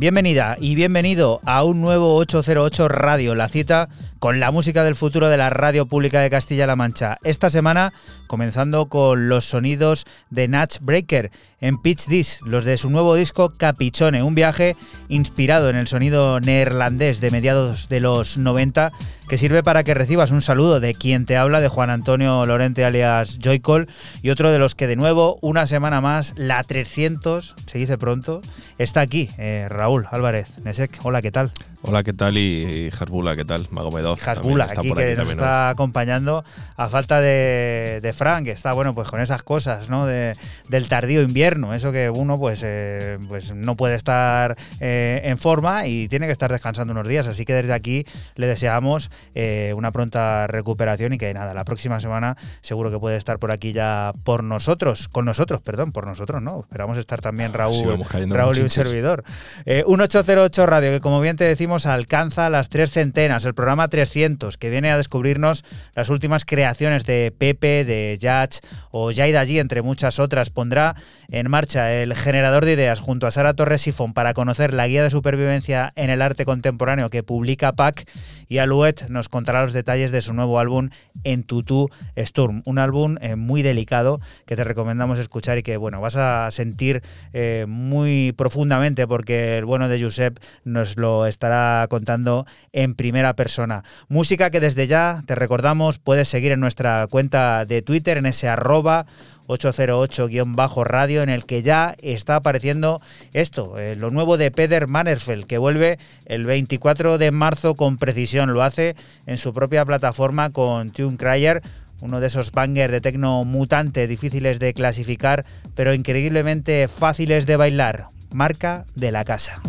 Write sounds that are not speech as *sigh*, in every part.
Bienvenida y bienvenido a un nuevo 808 Radio, la cita con la música del futuro de la radio pública de Castilla-La Mancha. Esta semana comenzando con los sonidos de Natch Breaker en Pitch This, los de su nuevo disco Capichone, un viaje inspirado en el sonido neerlandés de mediados de los 90 que sirve para que recibas un saludo de quien te habla, de Juan Antonio Lorente alias Joycol y otro de los que de nuevo, una semana más, la 300, se dice pronto, está aquí, eh, Raúl Álvarez Nesek. Hola, ¿qué tal? Hola, ¿qué tal? Y, Hasbula, ¿qué tal? Magomedov. Hasbula, aquí, que nos está acompañando a falta de, de Frank, que está, bueno, pues con esas cosas, ¿no? De, del tardío invierno, eso que uno, pues, eh, pues no puede estar eh, en forma y tiene que estar descansando unos días. Así que desde aquí le deseamos eh, una pronta recuperación y que nada, la próxima semana seguro que puede estar por aquí ya por nosotros, con nosotros, perdón, por nosotros, ¿no? Esperamos estar también Raúl, Raúl y un servidor. 1808 Radio, que como bien te decimos, alcanza las tres centenas, el programa 300, que viene a descubrirnos las últimas creaciones de Pepe, de Yach o Jaida allí, entre muchas otras. Pondrá en marcha el generador de ideas junto a Sara Torres Sifón para conocer la guía de supervivencia en el arte contemporáneo que publica PAC y Alouette nos contará los detalles de su nuevo álbum En Tutu Sturm, un álbum eh, muy delicado que te recomendamos escuchar y que bueno, vas a sentir eh, muy profundamente porque el bueno de Josep nos lo estará contando en primera persona. Música que desde ya te recordamos puedes seguir en nuestra cuenta de Twitter en ese arroba 808-radio en el que ya está apareciendo esto, eh, lo nuevo de Peder Mannerfeld, que vuelve el 24 de marzo con precisión. Lo hace en su propia plataforma con Tune Cryer, uno de esos bangers de tecno mutante difíciles de clasificar, pero increíblemente fáciles de bailar. Marca de la casa.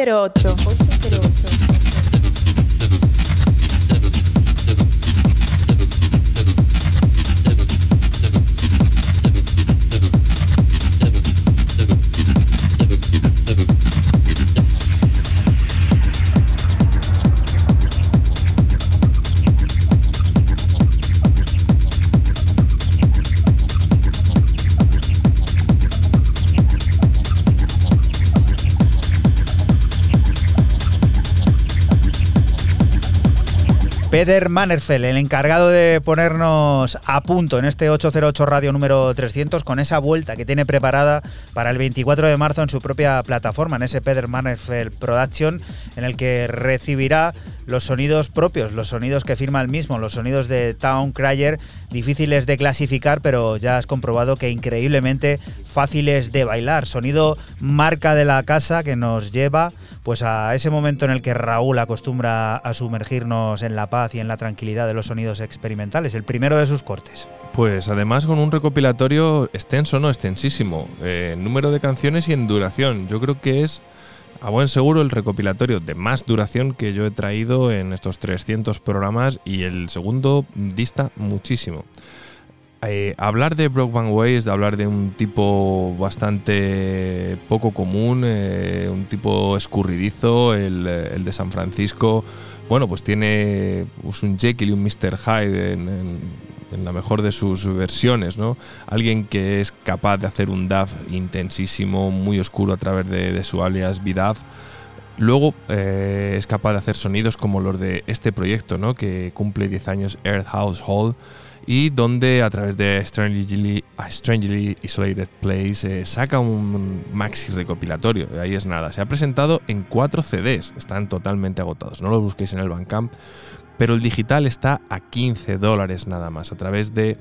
808. Peter Mannerfeld, el encargado de ponernos a punto en este 808 Radio número 300 con esa vuelta que tiene preparada para el 24 de marzo en su propia plataforma, en ese Peter Mannerfeld Production, en el que recibirá los sonidos propios, los sonidos que firma el mismo, los sonidos de Town Cryer, difíciles de clasificar, pero ya has comprobado que increíblemente fáciles de bailar. Sonido marca de la casa que nos lleva pues a ese momento en el que Raúl acostumbra a sumergirnos en la paz y en la tranquilidad de los sonidos experimentales, el primero de sus cortes. Pues además con un recopilatorio extenso, no extensísimo, eh, número de canciones y en duración. Yo creo que es a buen seguro el recopilatorio de más duración que yo he traído en estos 300 programas y el segundo dista muchísimo. Eh, hablar de Brokeback Way es de hablar de un tipo bastante poco común, eh, un tipo escurridizo, el, de San Francisco. Bueno, pues tiene pues un Jekyll y un Mr. Hyde en la mejor de sus versiones, ¿no? Alguien que es capaz de hacer un DAF intensísimo, muy oscuro a través de, su alias VDAF. Luego eh, es capaz de hacer sonidos como los de este proyecto, ¿no? que cumple 10 años, Earth Household, y donde a través de Strangely, Strangely Isolated Place eh, saca un maxi recopilatorio. Ahí es nada. Se ha presentado en 4 CDs, están totalmente agotados. No los busquéis en el Bandcamp pero el digital está a 15 dólares nada más, a través de,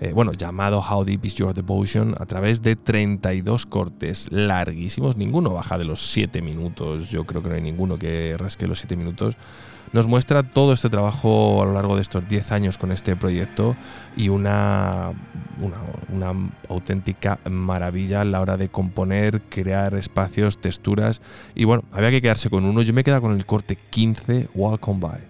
eh, bueno, llamado How Deep Is Your Devotion, a través de 32 cortes larguísimos, ninguno baja de los 7 minutos, yo creo que no hay ninguno que rasque los 7 minutos. Nos muestra todo este trabajo a lo largo de estos 10 años con este proyecto y una, una, auténtica maravilla a la hora de componer, crear espacios, texturas. Y bueno, había que quedarse con uno. Yo me he con el corte 15, Welcome By.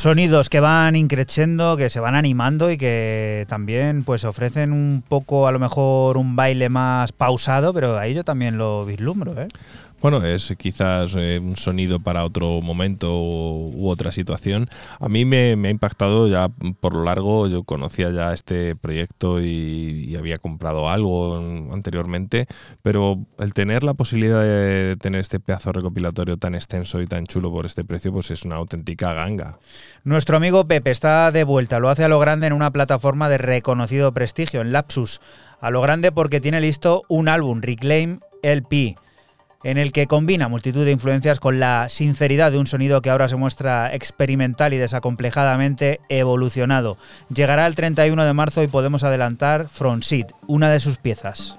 Sonidos que van increciendo, que se van animando y que también pues ofrecen un poco, a lo mejor, un baile más pausado, pero ahí yo también lo vislumbro, ¿eh? Bueno, es quizás eh, un sonido para otro momento u, otra situación. A mí me, ha impactado ya por lo largo, yo conocía ya este proyecto y, había comprado algo anteriormente, pero el tener la posibilidad de tener este pedazo recopilatorio tan extenso y tan chulo por este precio, pues es una auténtica ganga. Nuestro amigo Pepe está de vuelta, lo hace a lo grande en una plataforma de reconocido prestigio, en Lapsus. A lo grande porque tiene listo un álbum, Reclaim LP en el que combina multitud de influencias con la sinceridad de un sonido que ahora se muestra experimental y desacomplejadamente evolucionado. Llegará el 31 de marzo y podemos adelantar Front Seat, una de sus piezas.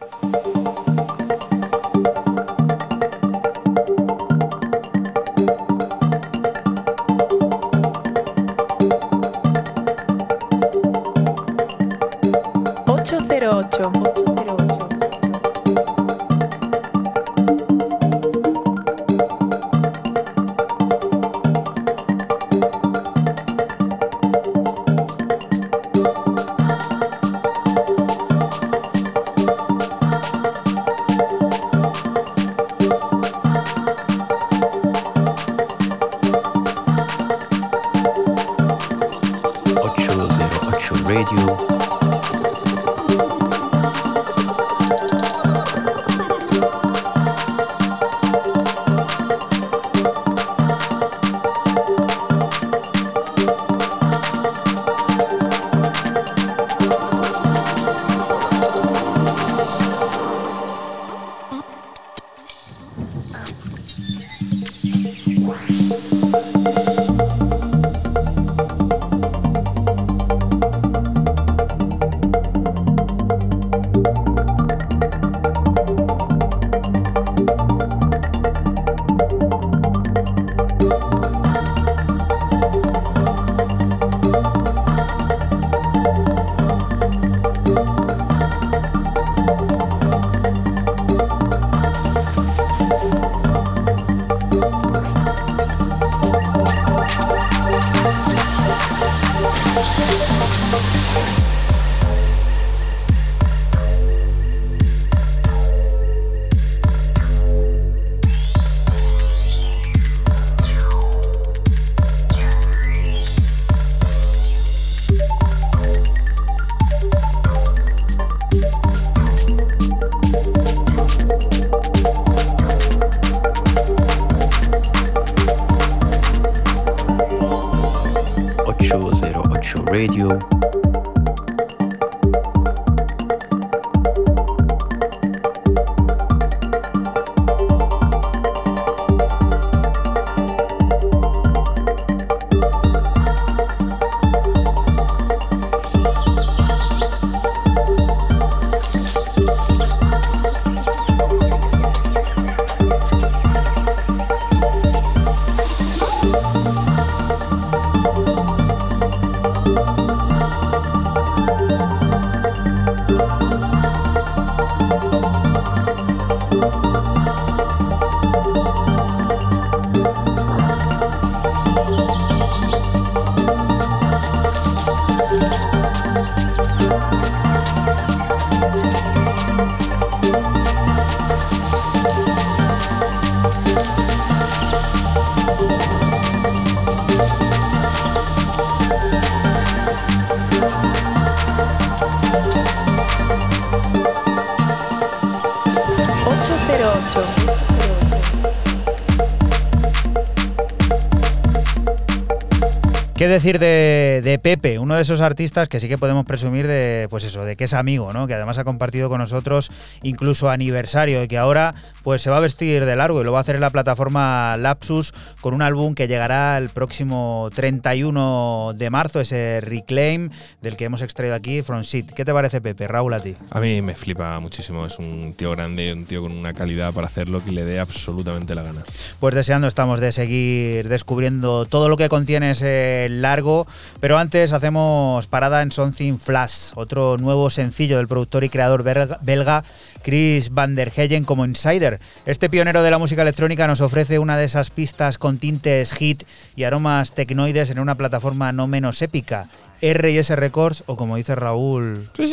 Decir de, Pepe, uno de esos artistas que sí que podemos presumir de, pues eso, de que es amigo, ¿no? Que además ha compartido con nosotros incluso aniversario y que ahora pues se va a vestir de largo y lo va a hacer en la plataforma Lapsus con un álbum que llegará el próximo 31 de marzo, ese Reclaim del que hemos extraído aquí, From Seat. ¿Qué te parece Pepe? Raúl a ti. A mí me flipa muchísimo, es un tío grande, un tío con una calidad para hacer lo que le dé absolutamente la gana. Pues deseando estamos de seguir descubriendo todo lo que contiene ese largo, pero antes hacemos parada en Something Flash, otro nuevo sencillo del productor y creador belga Chris Van der Heyen como Insider. Este pionero de la música electrónica nos ofrece una de esas pistas con tintes hit y aromas tecnoides en una plataforma no menos épica, R&S Records o como dice Raúl... Pues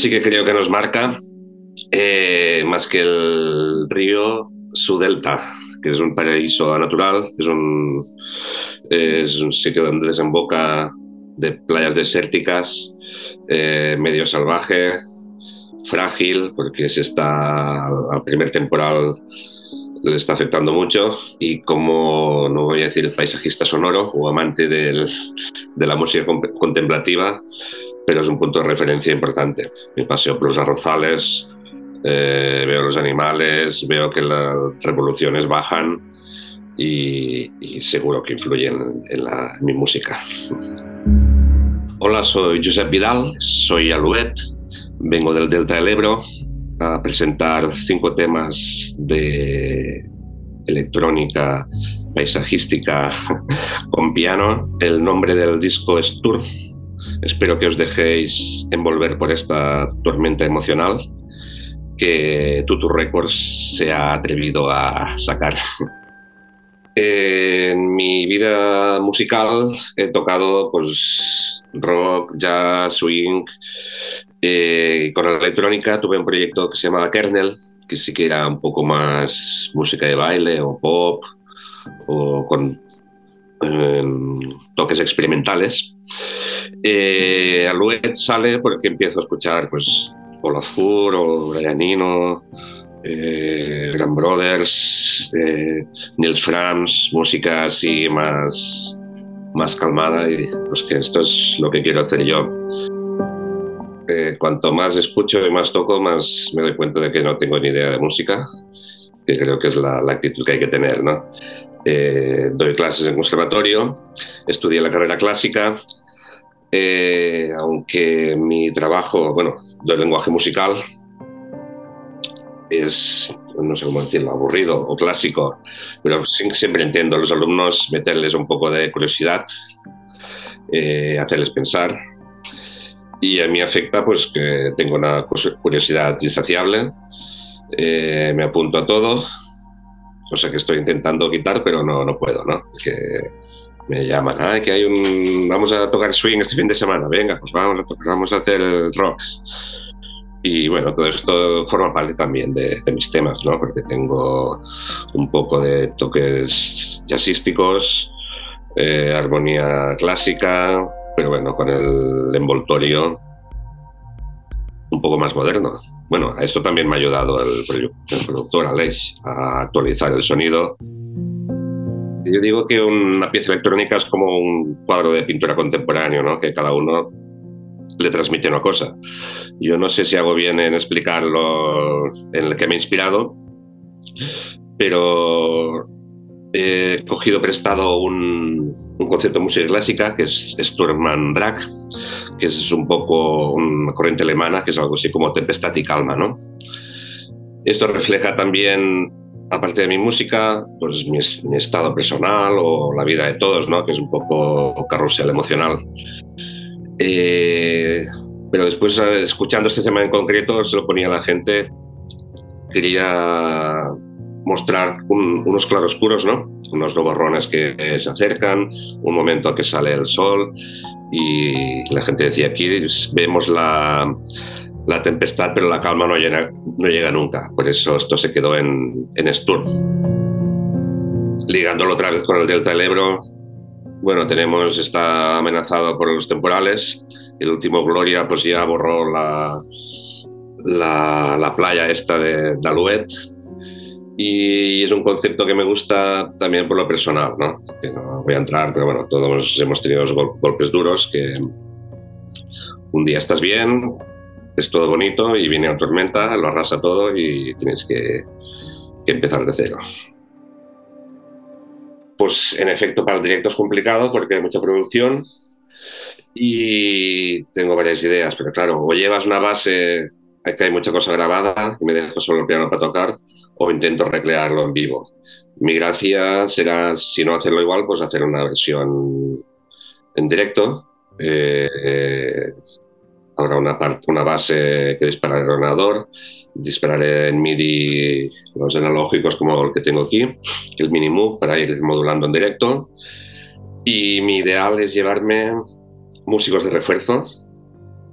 sí que creo que nos marca eh, más que el río, su delta, que es un paraíso natural, es un, es un sitio donde desemboca de playas desérticas, eh, medio salvaje, frágil, porque se está al primer temporal le está afectando mucho y como, no voy a decir paisajista sonoro o amante del, de la música contemplativa, pero es un punto de referencia importante. Me paseo por los arrozales, eh, veo los animales, veo que las revoluciones bajan y, seguro que influyen en, mi música. Hola, soy Josep Vidal, soy Alouet, vengo del Delta del Ebro a presentar cinco temas de electrónica paisajística *laughs* con piano. El nombre del disco es Tour. Espero que os dejéis envolver por esta tormenta emocional que Tutu Records se ha atrevido a sacar. *laughs* En mi vida musical he tocado pues, rock, jazz, swing. Eh, con la electrónica tuve un proyecto que se llamaba Kernel, que sí que era un poco más música de baile o pop o con em, toques experimentales. Eh, sale porque empiezo a escuchar pues Olafur o Brianino, eh, Grand Brothers, eh, Nils Franz, música así más, más calmada y hostia, esto es lo que quiero hacer yo. Eh, cuanto más escucho y más toco, más me doy cuenta de que no tengo ni idea de música que creo que es la, actitud que hay que tener. ¿no? Eh, doy clases en conservatorio, estudié la carrera clásica, eh, aunque mi trabajo, bueno, doy lenguaje musical, es, no sé cómo decirlo, aburrido o clásico, pero siempre entiendo a los alumnos meterles un poco de curiosidad, eh, hacerles pensar. Y a mí afecta pues que tengo una curiosidad insaciable, me apunto a todo, cosa que estoy intentando quitar, pero no, no puedo, ¿no? Que me llaman, ah, que hay un, vamos a tocar swing este fin de semana, venga, pues vamos a, tocar, vamos a hacer rock. Y bueno, todo esto forma parte también de, mis temas, ¿no? Porque tengo un poco de toques jazzísticos, eh, armonía clásica, pero bueno, con el envoltorio un poco más moderno. Bueno, a esto también me ha ayudado el, productor Alex a actualizar el sonido. Yo digo que una pieza electrónica es como un cuadro de pintura contemporáneo, ¿no? que cada uno le transmite una cosa. Yo no sé si hago bien en explicarlo en el que me he inspirado, pero he cogido prestado un, concepto de música clásica que es Sturm und Drag, que es un poco una corriente alemana, que es algo así como tempestad y calma. ¿no? Esto refleja también, aparte de mi música, pues mi, estado personal o la vida de todos, ¿no? que es un poco carrusel emocional. Eh, pero después, eh, escuchando este tema en concreto, se lo ponía a la gente, quería mostrar unos claroscuros, ¿no? unos nubarrones que se acercan, un momento que sale el sol y la gente decía, aquí vemos la, la tempestad, pero la calma no llega, no llega nunca. Por eso esto se quedó en, en Sturm. Ligándolo otra vez con el Delta del Ebro, bueno, tenemos, está amenazado por los temporales. El último Gloria pues ya borró la, la, la playa esta de Daluet y es un concepto que me gusta también por lo personal, ¿no? Que no voy a entrar, pero bueno, todos hemos tenido golpes duros que un día estás bien, es todo bonito y viene una tormenta, lo arrasa todo y tienes que, que empezar de cero. Pues en efecto para el directo es complicado porque hay mucha producción y tengo varias ideas, pero claro, o llevas una base que hay mucha cosa grabada y me dejo solo el piano para tocar, o intento recrearlo en vivo. Mi gracia será, si no hacerlo igual, pues hacer una versión en directo. Eh, habrá una, parte, una base que dispararé el ordenador, dispararé en MIDI los analógicos como el que tengo aquí, el mini move para ir modulando en directo. Y mi ideal es llevarme músicos de refuerzo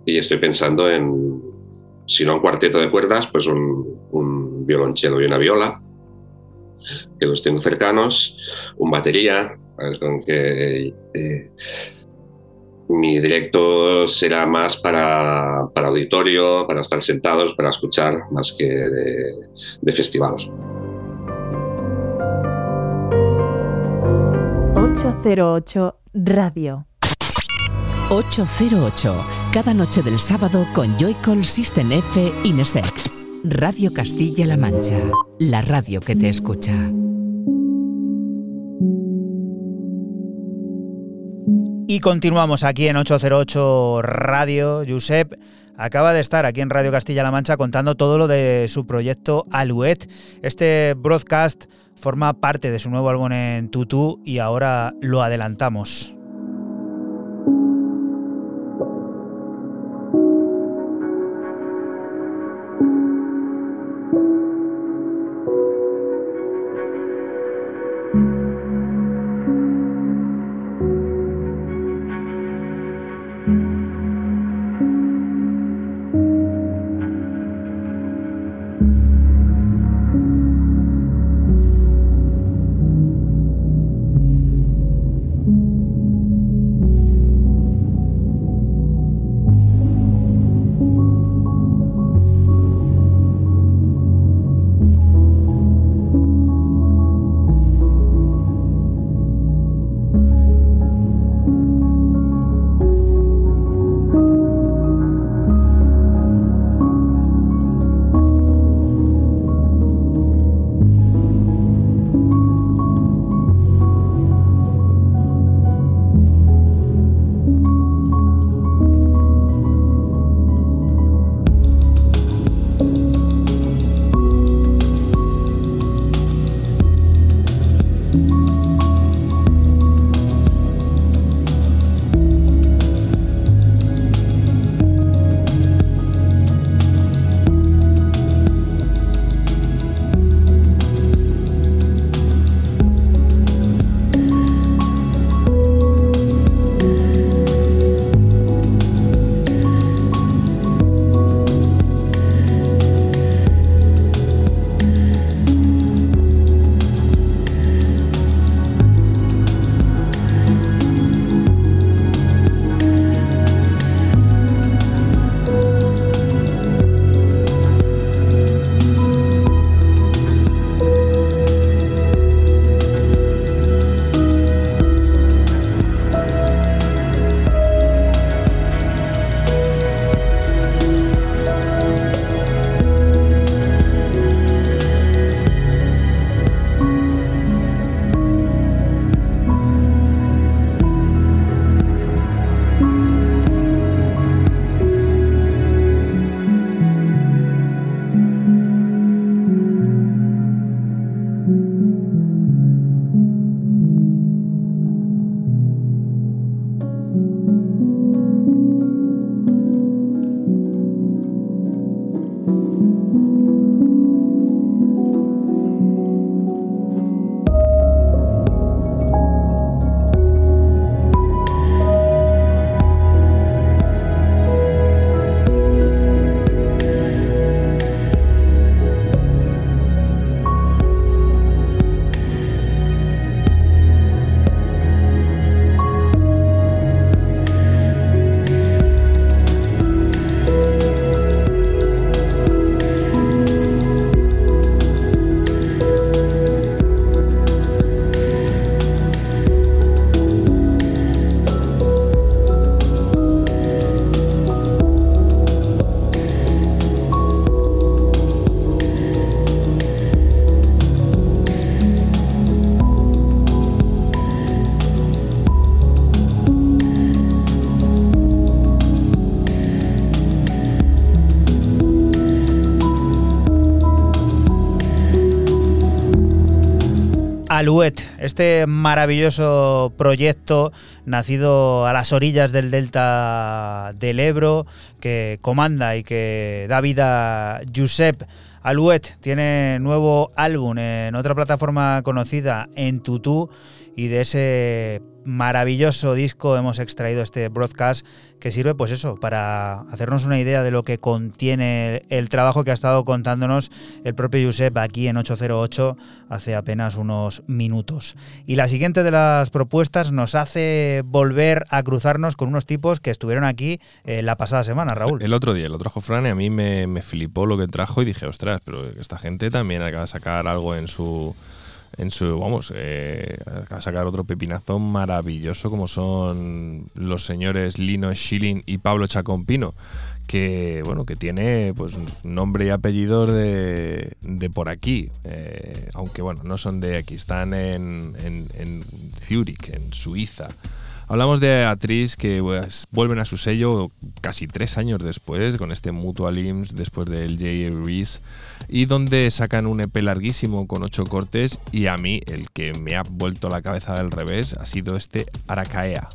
y estoy pensando en, si no un cuarteto de cuerdas, pues un, un violonchelo y una viola, que los tengo cercanos, un batería, con que eh, mi directo será más para, para, auditorio, para estar sentados, para escuchar, más que de, de festival. 808 Radio. 808, cada noche del sábado con Joycall System F Inesec. Radio Castilla-La Mancha, la radio que te escucha. Y continuamos aquí en 808 Radio. Josep acaba de estar aquí en Radio Castilla-La Mancha contando todo lo de su proyecto Alouette. Este broadcast forma parte de su nuevo álbum en Tutu y ahora lo adelantamos. Alouette, este maravilloso proyecto nacido a las orillas del delta del Ebro, que comanda y que da vida Josep Alouette. Tiene nuevo álbum en otra plataforma conocida, en Tutú, y de ese maravilloso disco hemos extraído este broadcast que sirve pues eso, para hacernos una idea de lo que contiene el trabajo que ha estado contándonos el propio Josep aquí en 808 hace apenas unos minutos. Y la siguiente de las propuestas nos hace volver a cruzarnos con unos tipos que estuvieron aquí eh, la pasada semana, Raúl. El otro día lo trajo Fran y a mí me, me flipó lo que trajo y dije, ostras, pero esta gente también acaba de sacar algo en su en su, vamos, eh, a sacar otro pepinazo maravilloso como son los señores Lino Schilling y Pablo Chacompino, que, bueno, que tiene pues nombre y apellido de, de por aquí, eh, aunque, bueno, no son de aquí, están en, en, en Zurich, en Suiza. Hablamos de Atriz que pues, vuelven a su sello casi tres años después, con este Mutual IMSS, después del J. Reese, y donde sacan un EP larguísimo con ocho cortes, y a mí el que me ha vuelto la cabeza del revés ha sido este Aracaea.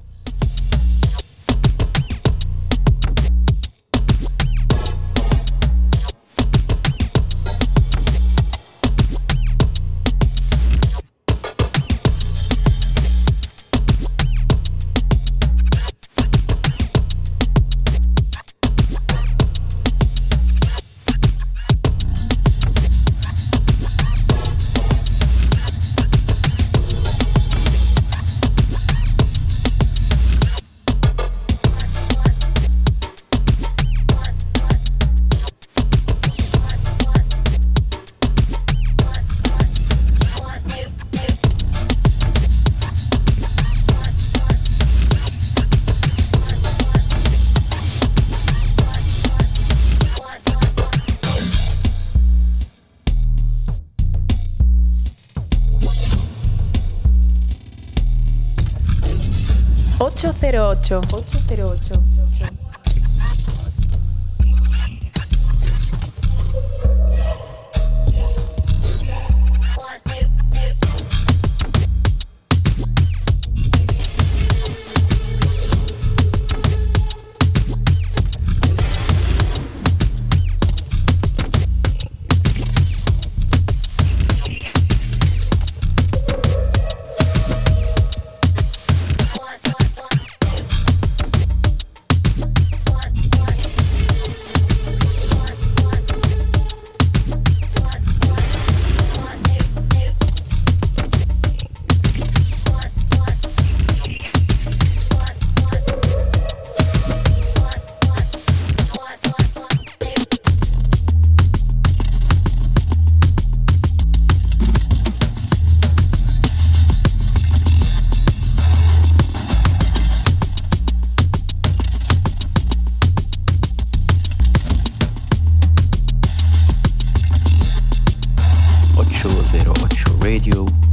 808. 808. you.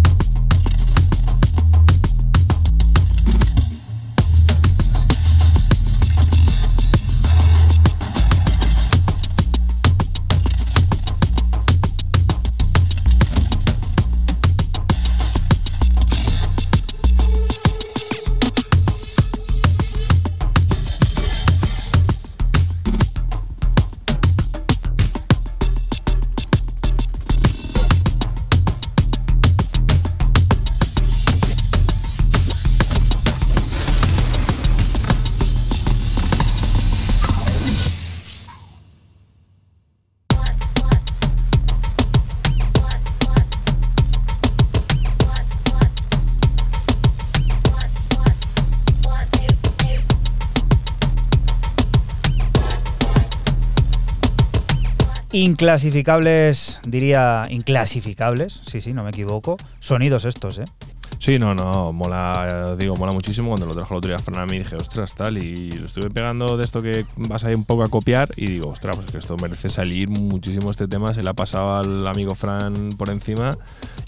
Inclasificables, diría inclasificables, sí, sí, no me equivoco. Sonidos estos, ¿eh? Sí, no, no, mola, digo, mola muchísimo. Cuando lo trajo el otro día Fran a mí dije, ostras, tal, y lo estuve pegando de esto que vas a ir un poco a copiar y digo, ostras, pues que esto merece salir muchísimo este tema, se le ha pasado al amigo Fran por encima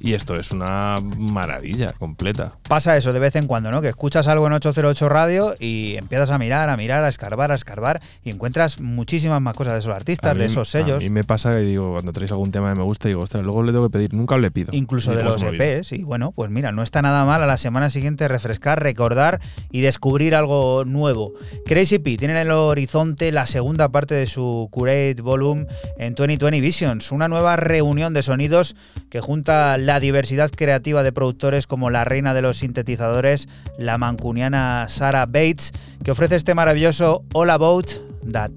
Y esto es una maravilla completa. Pasa eso de vez en cuando, ¿no? Que escuchas algo en 808 Radio y empiezas a mirar, a mirar, a escarbar, a escarbar y encuentras muchísimas más cosas de esos artistas, de esos sellos. A mí me pasa que digo, cuando traes algún tema que me gusta, digo, ostras, luego le tengo que pedir, nunca le pido. Incluso de los EPs. Y bueno, pues mira, no está nada mal a la semana siguiente refrescar, recordar y descubrir algo nuevo. Crazy P tiene en el horizonte la segunda parte de su Curate Volume en 2020 Visions, una nueva reunión de sonidos que junta la diversidad creativa de productores como la reina de los sintetizadores, la mancuniana Sarah Bates, que ofrece este maravilloso All About That.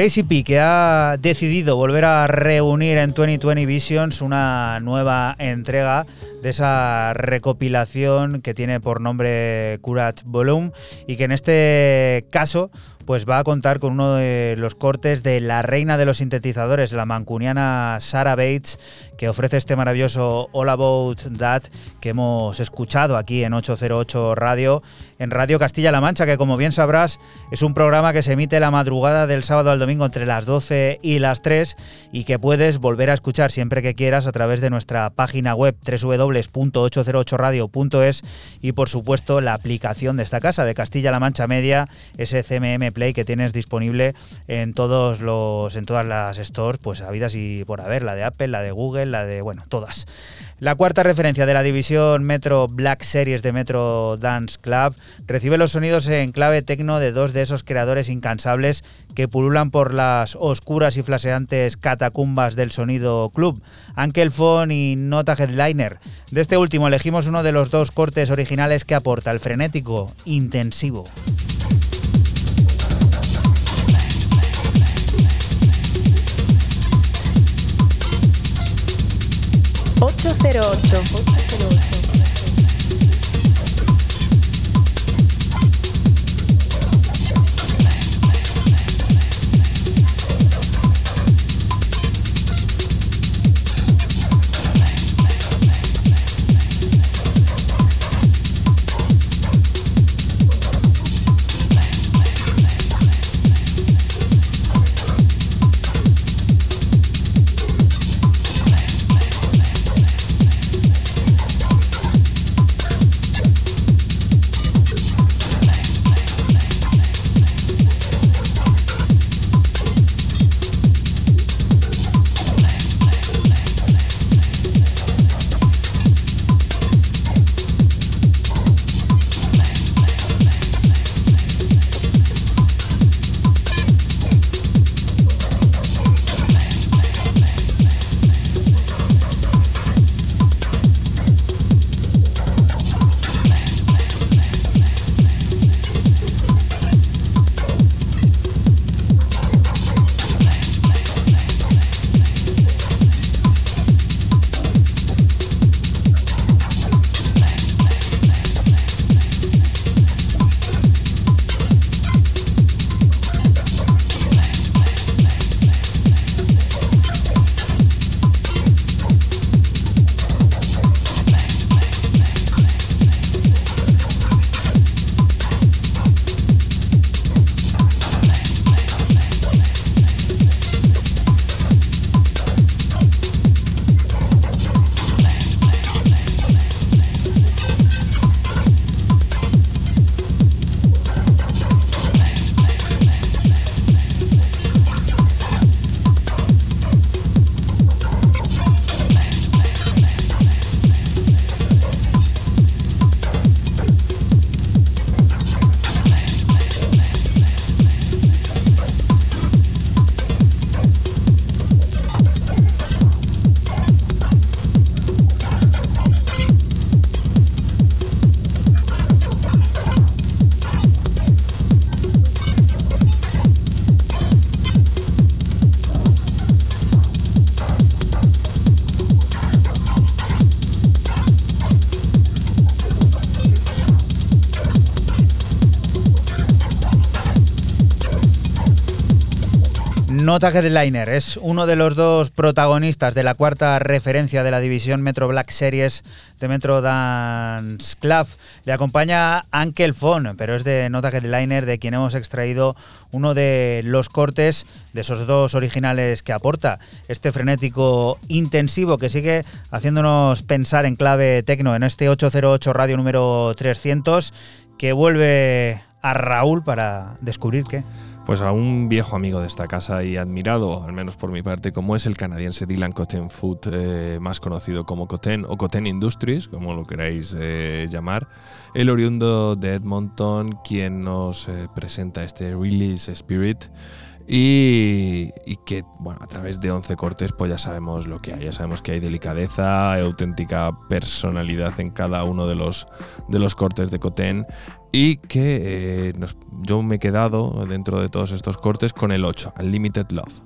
Crazy P que ha decidido volver a reunir en 2020 Visions una nueva entrega de esa recopilación que tiene por nombre Curat Volume y que en este caso pues va a contar con uno de los cortes de la reina de los sintetizadores, la mancuniana Sarah Bates, que ofrece este maravilloso All About That que hemos escuchado aquí en 808 Radio, en Radio Castilla-La Mancha, que como bien sabrás es un programa que se emite la madrugada del sábado al domingo entre las 12 y las 3 y que puedes volver a escuchar siempre que quieras a través de nuestra página web www.808radio.es y por supuesto la aplicación de esta casa de Castilla-La Mancha Media, SCMM que tienes disponible en todos los en todas las stores, pues habidas y por haber, la de Apple, la de Google, la de bueno, todas. La cuarta referencia de la división Metro Black Series de Metro Dance Club recibe los sonidos en clave tecno de dos de esos creadores incansables que pululan por las oscuras y flaseantes catacumbas del sonido club, Phone y Nota Headliner. De este último elegimos uno de los dos cortes originales que aporta el frenético intensivo. 808. Nota Headliner es uno de los dos protagonistas de la cuarta referencia de la división Metro Black Series de Metro Dance Club. Le acompaña Ankel Fon, pero es de Nota Headliner de quien hemos extraído uno de los cortes de esos dos originales que aporta. Este frenético intensivo que sigue haciéndonos pensar en clave tecno en este 808 radio número 300 que vuelve a Raúl para descubrir qué. Pues a un viejo amigo de esta casa y admirado, al menos por mi parte, como es el canadiense Dylan Cotten Food, eh, más conocido como Cotten o Cotten Industries, como lo queráis eh, llamar, el oriundo de Edmonton, quien nos eh, presenta este Release Spirit. Y, que, bueno, a través de 11 cortes, pues ya sabemos lo que hay. Ya sabemos que hay delicadeza, auténtica personalidad en cada uno de los, de los cortes de Coten. Y que eh, yo me he quedado dentro de todos estos cortes con el 8, Unlimited Love.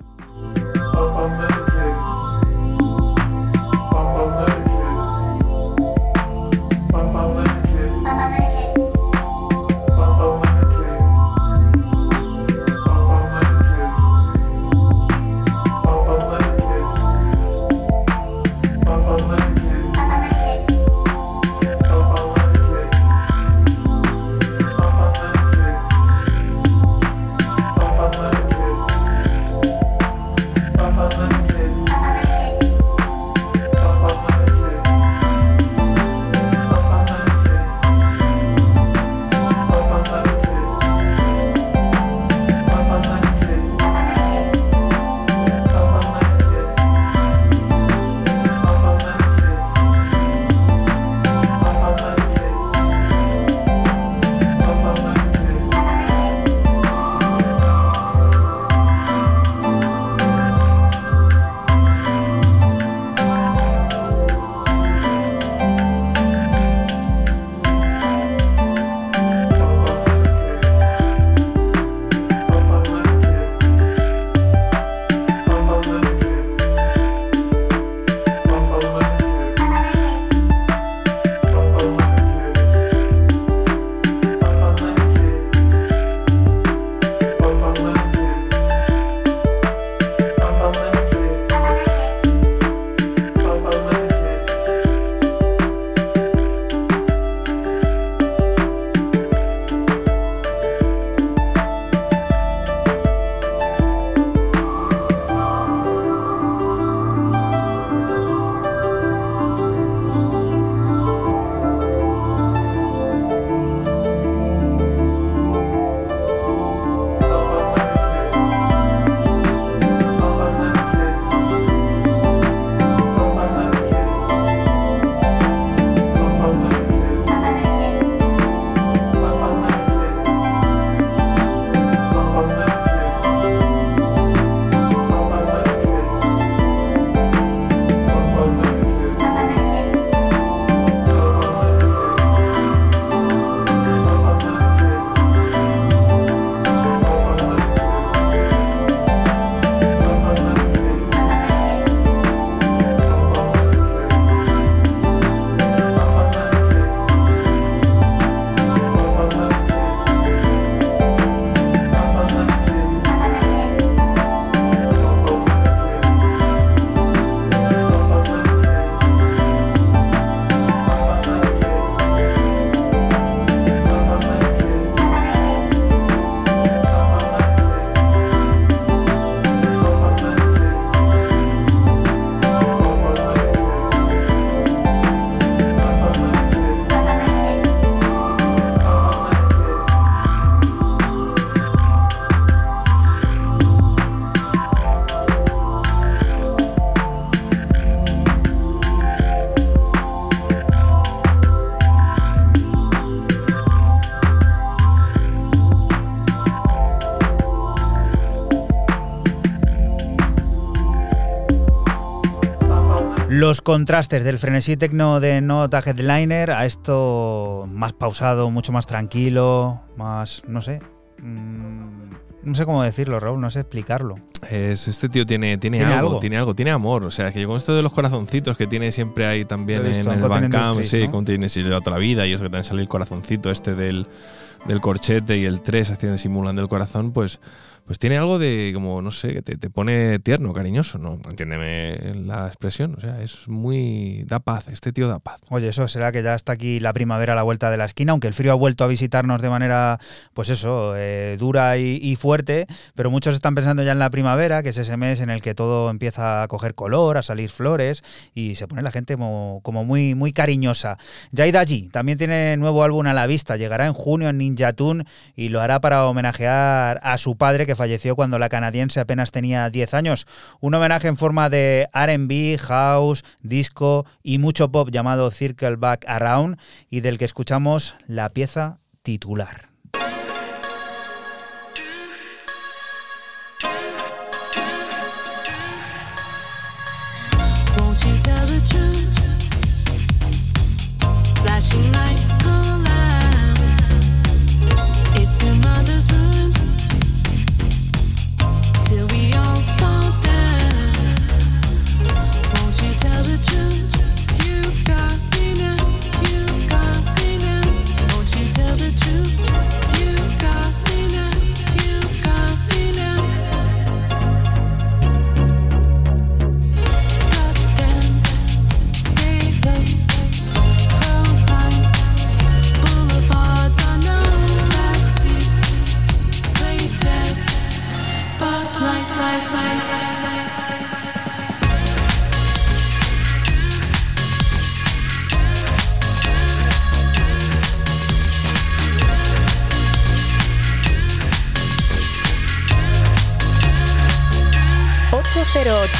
Los contrastes del frenesí tecno de Nota Headliner a esto más pausado, mucho más tranquilo, más, no sé. mm, no sé cómo decirlo, Raúl, no sé explicarlo. Es, este tío tiene, tiene, ¿Tiene algo, algo? tiene algo, tiene amor. O sea, que con esto de los corazoncitos que tiene siempre ahí también en en el Bandcamp, sí, ¿no? como tiene si le da toda la vida y eso que también sale el corazoncito este del, del corchete y el 3 haciendo simulando el corazón, pues, pues tiene algo de como, no sé, que te, pone tierno, cariñoso, ¿no? Entiéndeme la expresión. O sea, es muy. da paz, este tío da paz. Oye, eso será que ya está aquí la primavera a la vuelta de la esquina, aunque el frío ha vuelto a visitarnos de manera, pues eso, eh, dura y, fuerte, pero muchos están pensando ya en la primavera, que es ese mes en el que todo empieza a coger color, a salir flores y se pone la gente mo- como muy, muy cariñosa. Jaida G también tiene nuevo álbum a la vista, llegará en junio en Ninja Tune y lo hará para homenajear a su padre que falleció cuando la canadiense apenas tenía 10 años. Un homenaje en forma de RB, house, disco y mucho pop llamado Circle Back Around y del que escuchamos la pieza titular.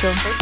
808.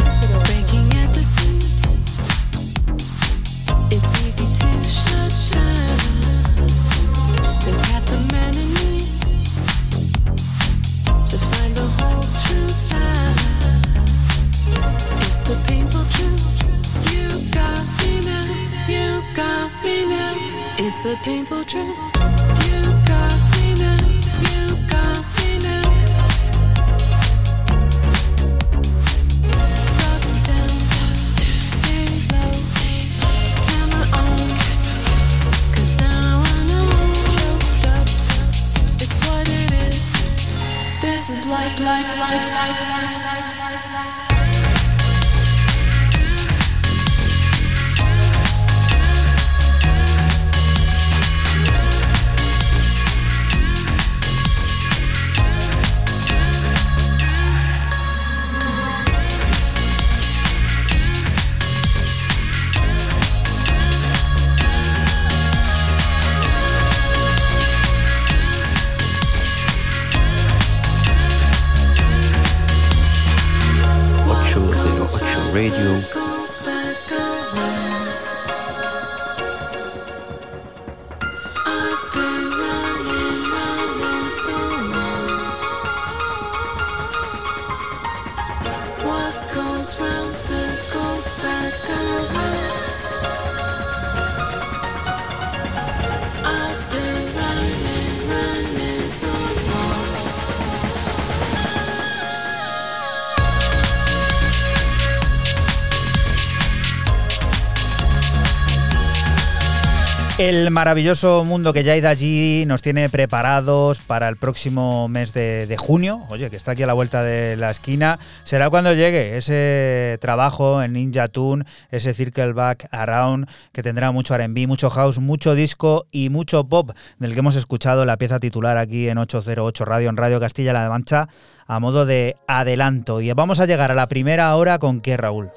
El maravilloso mundo que Yaida allí nos tiene preparados para el próximo mes de, de junio, oye, que está aquí a la vuelta de la esquina, será cuando llegue ese trabajo en Ninja Tune, ese Circle Back Around, que tendrá mucho RB, mucho house, mucho disco y mucho pop, del que hemos escuchado la pieza titular aquí en 808 Radio, en Radio Castilla-La Mancha, a modo de adelanto. Y vamos a llegar a la primera hora con qué, Raúl.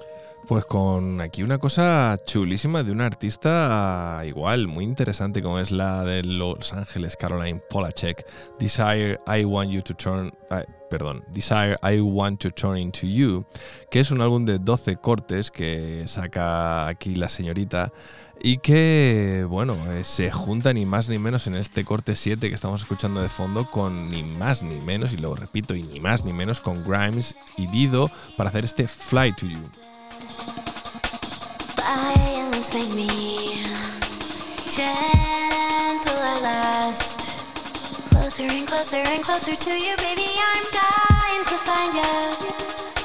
Pues con aquí una cosa chulísima de una artista igual, muy interesante, como es la de Los Ángeles, Caroline Polachek. Desire, I Want You to Turn. ay, perdón, Desire, I Want to Turn Into You, que es un álbum de 12 cortes que saca aquí la señorita y que, bueno, eh, se junta ni más ni menos en este corte 7 que estamos escuchando de fondo con ni más ni menos, y lo repito, y ni más ni menos con Grimes y Dido para hacer este Fly to You. Violence make me gentle at last. Closer and closer and closer to you, baby. I'm dying to find you.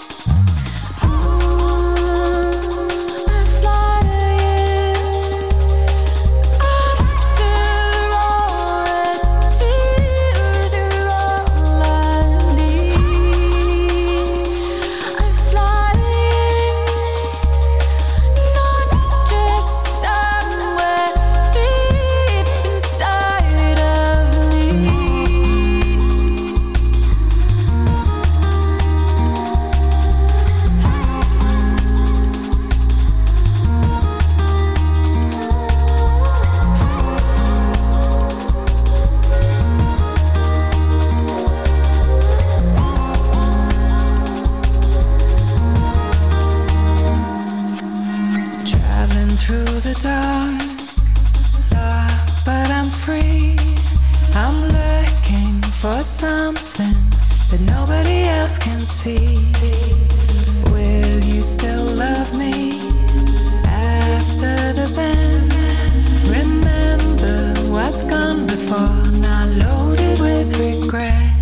For something that nobody else can see. Will you still love me after the bend? Remember what's gone before, not loaded with regret.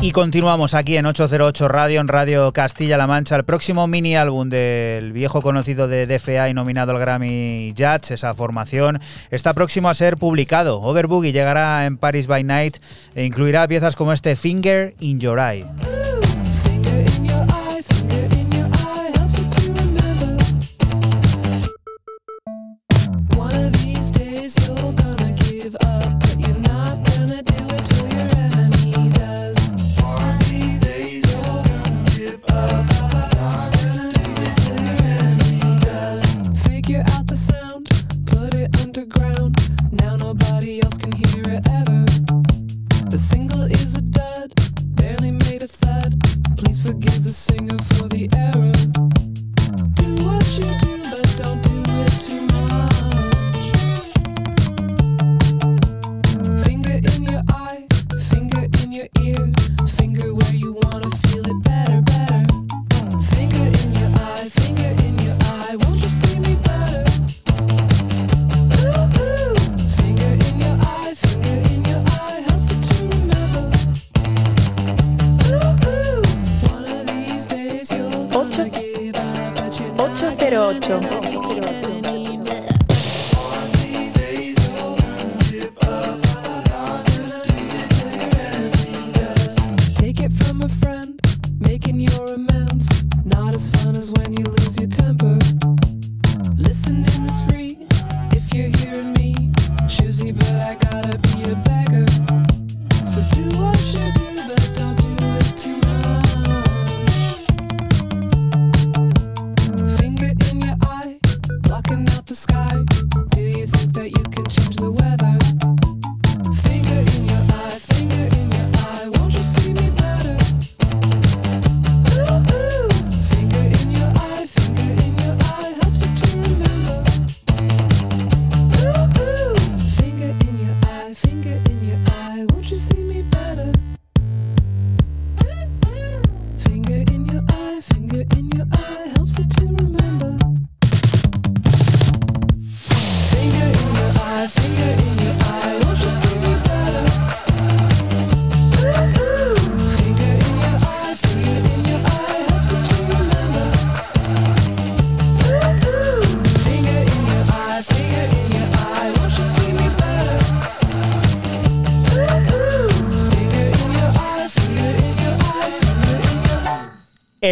Y continuamos aquí en 808 Radio, en Radio Castilla-La Mancha. El próximo mini álbum del viejo conocido de DFA y nominado al Grammy Jazz, esa formación, está próximo a ser publicado. Overboogie llegará en Paris by Night e incluirá piezas como este Finger in Your Eye.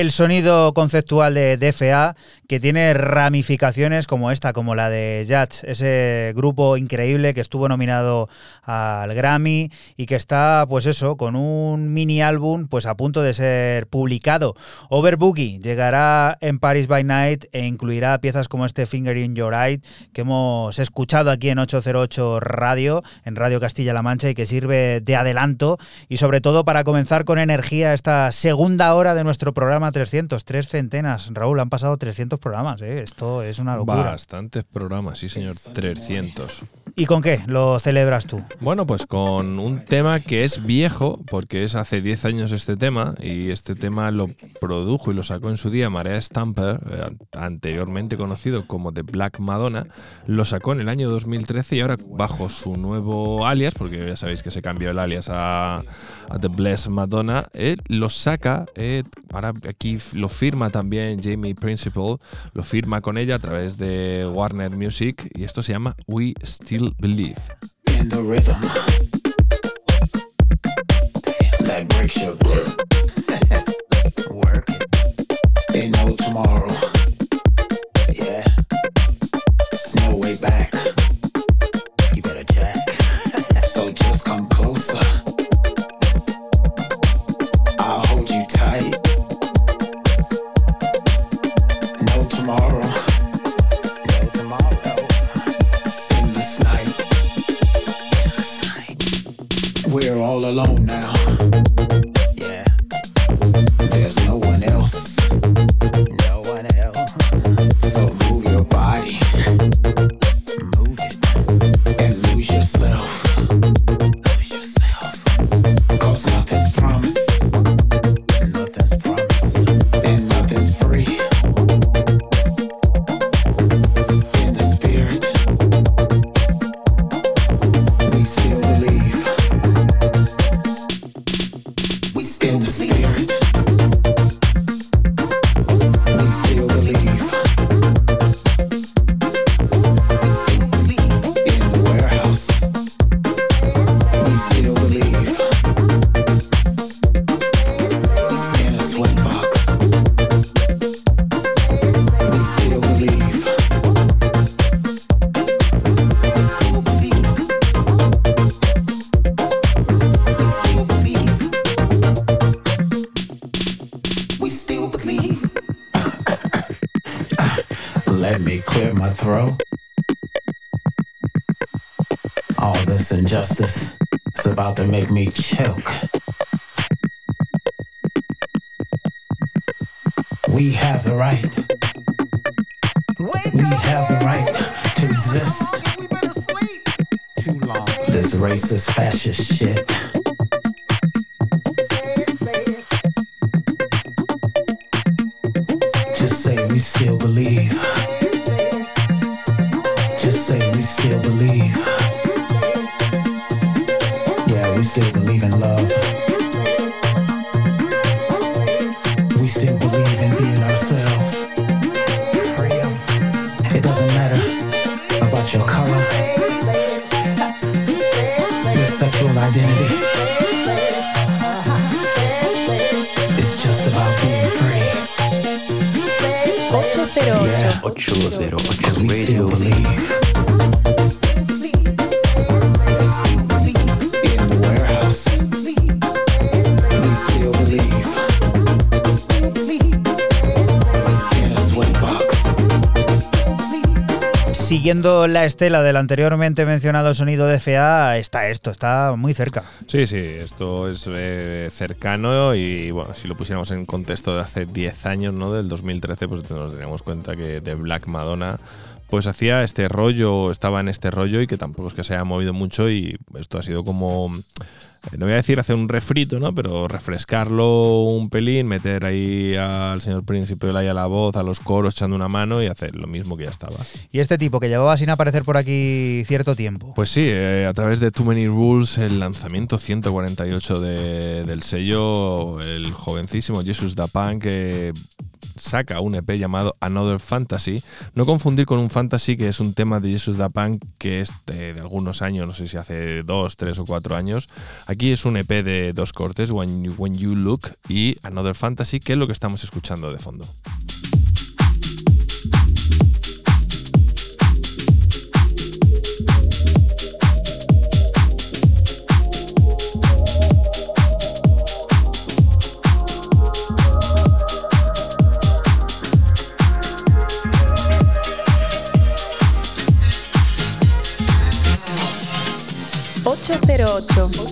El sonido conceptual de DFA que tiene ramificaciones como esta, como la de Jazz, ese grupo increíble que estuvo nominado al Grammy y que está, pues eso, con un mini álbum pues a punto de ser publicado. Overboogie llegará en Paris by Night e incluirá piezas como este Finger in Your Eye que hemos escuchado aquí en 808 Radio, en Radio Castilla-La Mancha y que sirve de adelanto y sobre todo para comenzar con energía esta segunda hora de nuestro programa 300, tres centenas. Raúl, han pasado 300 programas, ¿eh? esto es una locura. Bastantes programas, sí señor, 300. ¿Y con qué lo celebras tú? Bueno, pues con un tema que es viejo, porque es hace 10 años este tema, y este tema lo produjo y lo sacó en su día Marea Stamper, eh, anteriormente conocido como The Black Madonna, lo sacó en el año 2013 y ahora bajo su nuevo alias, porque ya sabéis que se cambió el alias a, a The Blessed Madonna, eh, lo saca, eh, ahora aquí lo firma también Jamie Principal, lo firma con ella a través de Warner Music, y esto se llama We Still Believe. in *laughs* estela del anteriormente mencionado sonido de FA, está esto, está muy cerca. Sí, sí, esto es eh, cercano y bueno, si lo pusiéramos en contexto de hace 10 años, ¿no? Del 2013, pues nos daríamos cuenta que The Black Madonna pues hacía este rollo, estaba en este rollo y que tampoco es que se haya movido mucho y esto ha sido como, no voy a decir hacer un refrito, ¿no? Pero refrescarlo un pelín, meter ahí al señor Príncipe Olaya la voz, a los coros echando una mano y hacer lo mismo que ya estaba. Y este tipo que llevaba sin aparecer por aquí cierto tiempo. Pues sí, eh, a través de Too Many Rules, el lanzamiento 148 de- del sello, el jovencísimo Jesus Da Punk que saca un EP llamado Another Fantasy. No confundir con un Fantasy, que es un tema de Jesus Da Punk que es de, algunos años, no sé si hace dos, tres o cuatro años. Aquí es un EP de dos cortes, When you Look y Another Fantasy, que es lo que estamos escuchando de fondo. 8.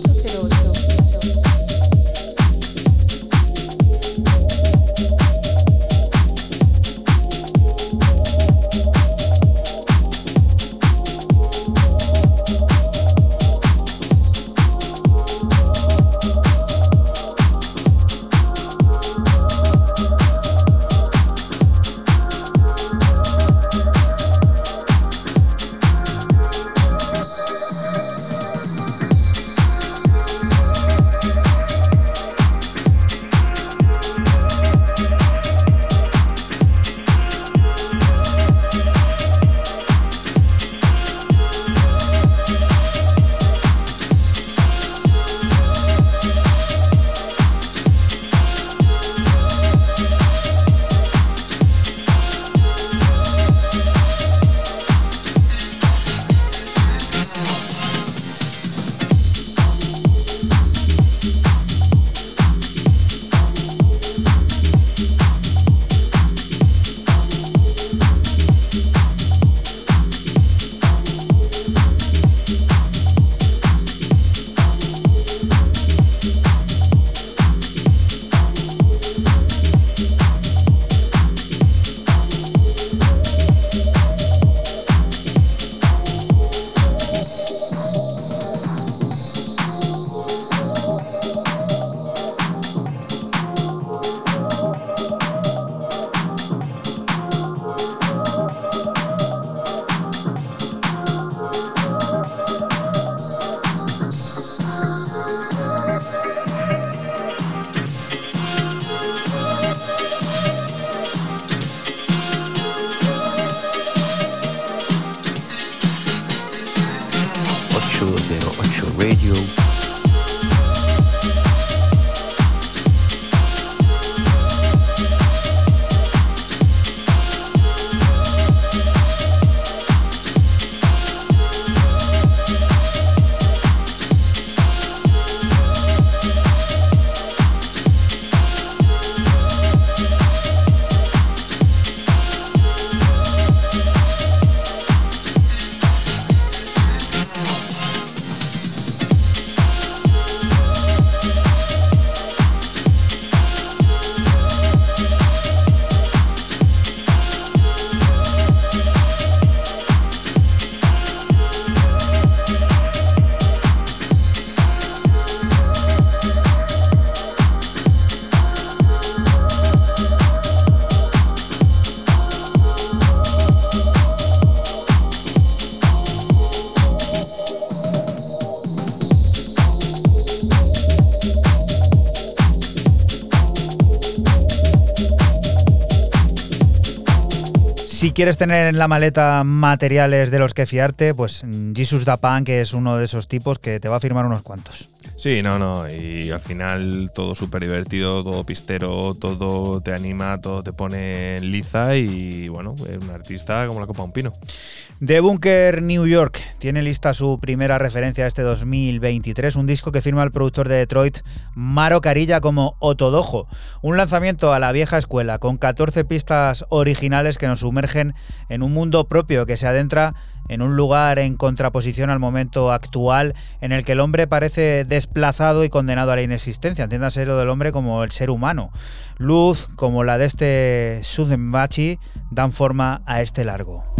Si quieres tener en la maleta materiales de los que fiarte, pues mm, Jesus Da Punk es uno de esos tipos que te va a firmar unos cuantos. Sí, no, no. Y al final todo súper divertido, todo pistero, todo te anima, todo te pone en liza y bueno, es un artista como la copa un pino. The Bunker New York tiene lista su primera referencia este 2023, un disco que firma el productor de Detroit, Maro Carilla, como Otodojo. Un lanzamiento a la vieja escuela, con 14 pistas originales que nos sumergen en un mundo propio que se adentra en un lugar en contraposición al momento actual en el que el hombre parece desplazado y condenado a la inexistencia. Entiéndase lo del hombre como el ser humano. Luz como la de este Sudenbachi dan forma a este largo.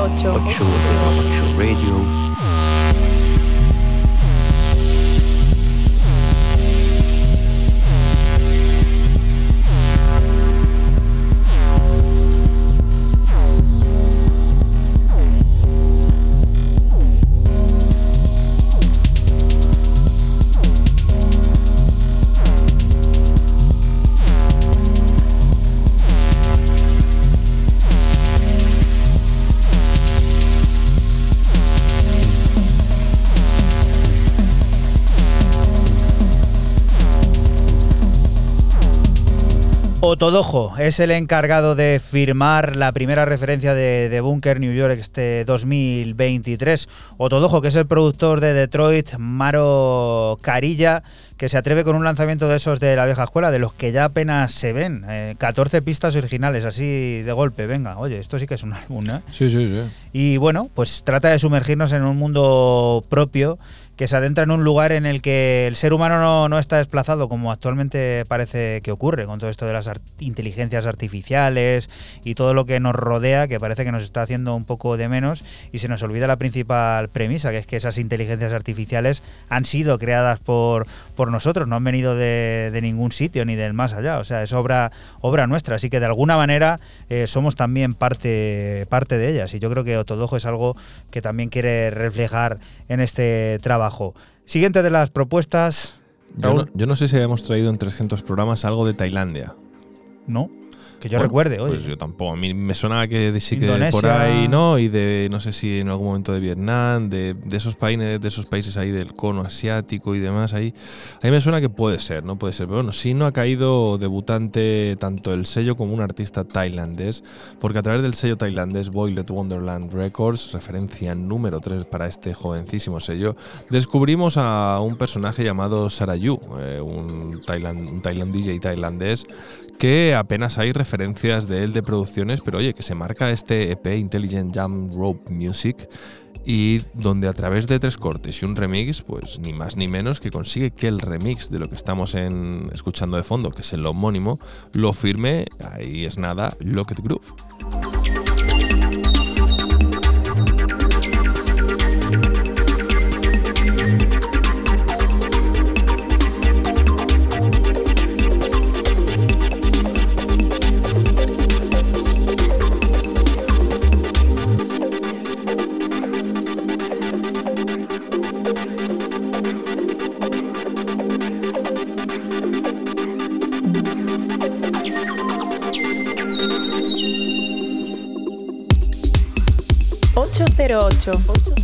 Ocho. 808 Radio. Otodojo es el encargado de firmar la primera referencia de, de Bunker New York este 2023. Otodojo, que es el productor de Detroit, Maro Carilla, que se atreve con un lanzamiento de esos de la vieja escuela, de los que ya apenas se ven. Eh, 14 pistas originales, así de golpe. Venga, oye, esto sí que es un álbum, ¿eh? Sí, sí, sí. Y bueno, pues trata de sumergirnos en un mundo propio que se adentra en un lugar en el que el ser humano no, no está desplazado, como actualmente parece que ocurre con todo esto de las inteligencias artificiales y todo lo que nos rodea, que parece que nos está haciendo un poco de menos y se nos olvida la principal premisa, que es que esas inteligencias artificiales han sido creadas por, por nosotros, no han venido de, de ningún sitio ni del más allá, o sea, es obra, obra nuestra, así que de alguna manera eh, somos también parte, parte de ellas y yo creo que Otodojo es algo que también quiere reflejar en este trabajo. Siguiente de las propuestas, Yo no, yo no sé si habíamos traído en 300 programas algo de Tailandia. ¿no? Que yo Bueno, recuerde, oye. Pues yo tampoco. A mí me sonaba que de- sí que Indonesia. por ahí, ¿no? Y de, no sé si en algún momento de Vietnam, de, de esos países, de esos países ahí del cono asiático y demás, ahí. A mí me suena que puede ser, ¿no? Puede ser. Pero bueno, sí no ha caído debutante tanto el sello como un artista tailandés, porque a través del sello tailandés Boylet Wonderland Records, referencia número 3 para este jovencísimo sello, descubrimos a un personaje llamado Sarayu, eh, un, Thailand, un Thailand DJ tailandés que apenas hay referencias de él de producciones, pero oye, que se marca este EP Intelligent Jam Rope Music y donde a través de tres cortes y un remix, pues ni más ni menos que consigue que el remix de lo que estamos escuchando de fondo, que es el homónimo, lo firme, ahí es nada, Locket Groove. número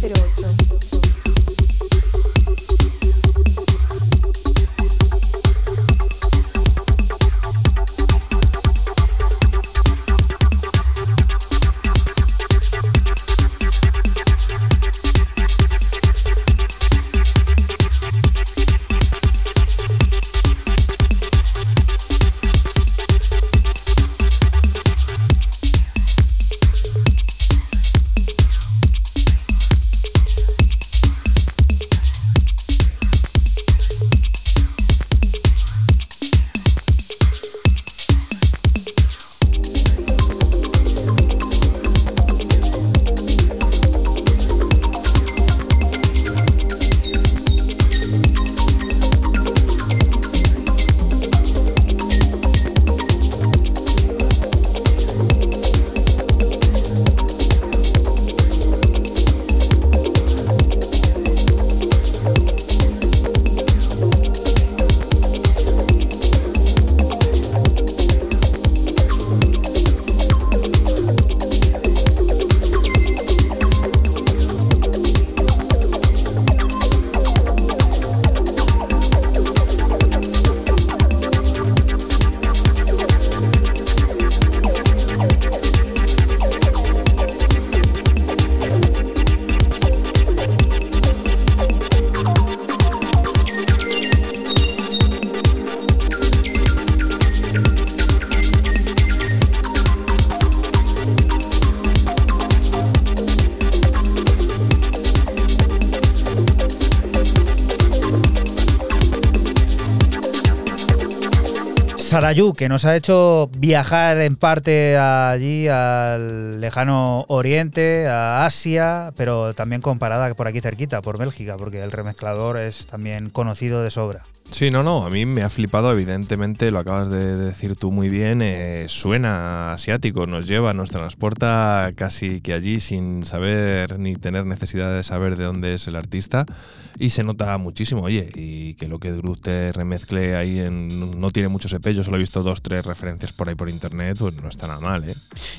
Que nos ha hecho viajar en parte allí al lejano oriente, a Asia, pero también comparada por aquí cerquita, por Bélgica, porque el remezclador es también conocido de sobra. Sí, no, no, a mí me ha flipado, evidentemente, lo acabas de decir tú muy bien, eh, suena asiático, nos lleva, nos transporta casi que allí sin saber ni tener necesidad de saber de dónde es el artista y se nota muchísimo, oye, y que lo que Groove te remezcle ahí en, no tiene muchos EP, yo solo he visto dos, tres referencias por ahí por internet, pues no está nada mal, ¿eh?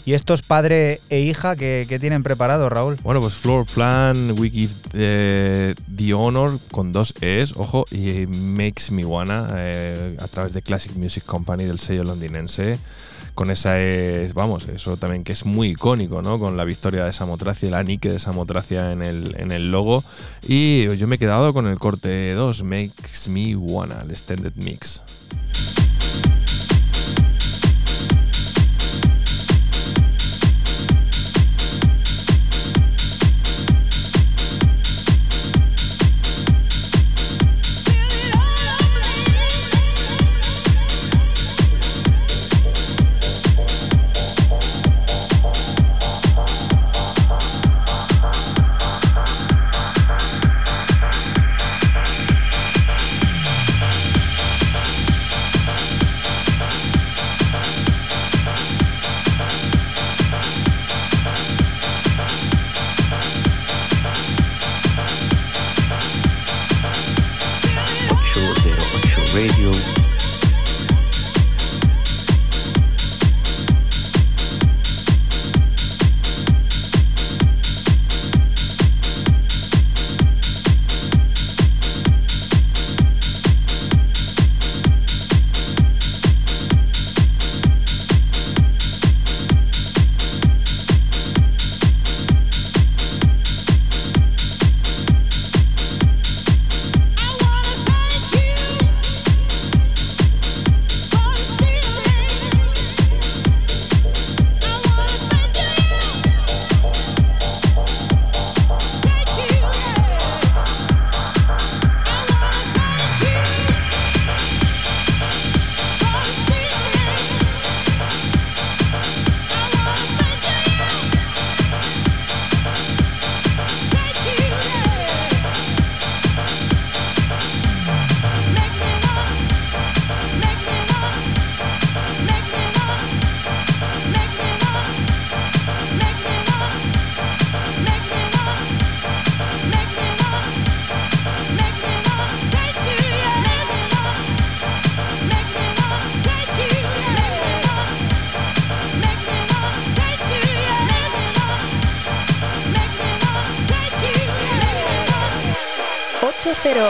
¿Y estos padre e hija que, tienen preparado, Raúl? Bueno, pues Floor Plan, We Give eh, The Honor con dos E's, ojo, y Make Makes Me Wanna eh, a través de Classic Music Company del sello londinense. Con esa es, vamos, eso también que es muy icónico, ¿no? Con la victoria de Samotracia, la Nike de Samotracia en el, en el logo. Y yo me he quedado con el corte 2, Makes Me Wanna, el Extended Mix.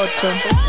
Ocho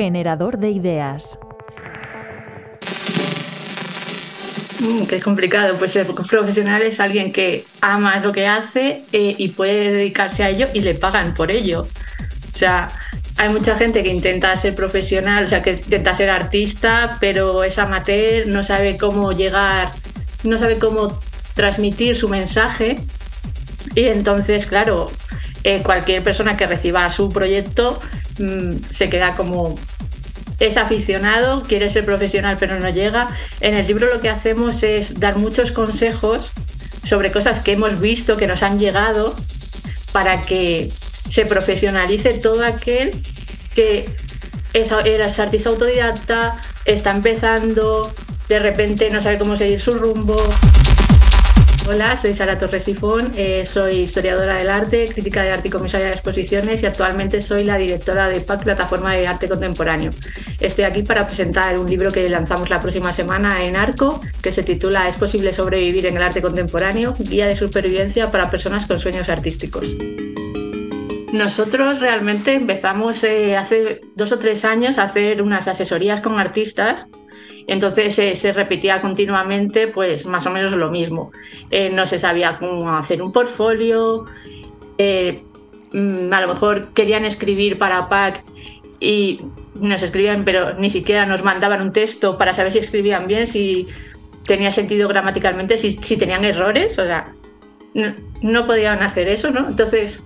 Generador de ideas. Mm, que es complicado, pues ser profesional es alguien que ama lo que hace eh, y puede dedicarse a ello y le pagan por ello. O sea, hay mucha gente que intenta ser profesional, o sea, que intenta ser artista, pero es amateur, no sabe cómo llegar, no sabe cómo transmitir su mensaje. Y entonces, claro, eh, cualquier persona que reciba su proyecto mm, se queda como es aficionado, quiere ser profesional pero no llega. En el libro lo que hacemos es dar muchos consejos sobre cosas que hemos visto, que nos han llegado, para que se profesionalice todo aquel que es, eres artista autodidacta, está empezando, de repente no sabe cómo seguir su rumbo. Hola, soy Sara Torres Sifón, eh, soy historiadora del arte, crítica de arte y comisaria de exposiciones y actualmente soy la directora de PAC, Plataforma de Arte Contemporáneo. Estoy aquí para presentar un libro que lanzamos la próxima semana en Arco, que se titula Es posible sobrevivir en el arte contemporáneo, guía de supervivencia para personas con sueños artísticos. Nosotros realmente empezamos eh, hace dos o tres años a hacer unas asesorías con artistas entonces se repetía continuamente, pues más o menos lo mismo. Eh, no se sabía cómo hacer un portfolio, eh, mm, a lo mejor querían escribir para PAC y nos escribían, pero ni siquiera nos mandaban un texto para saber si escribían bien, si tenía sentido gramaticalmente, si, tenían errores, o sea, no, no podían hacer eso, ¿no? Entonces,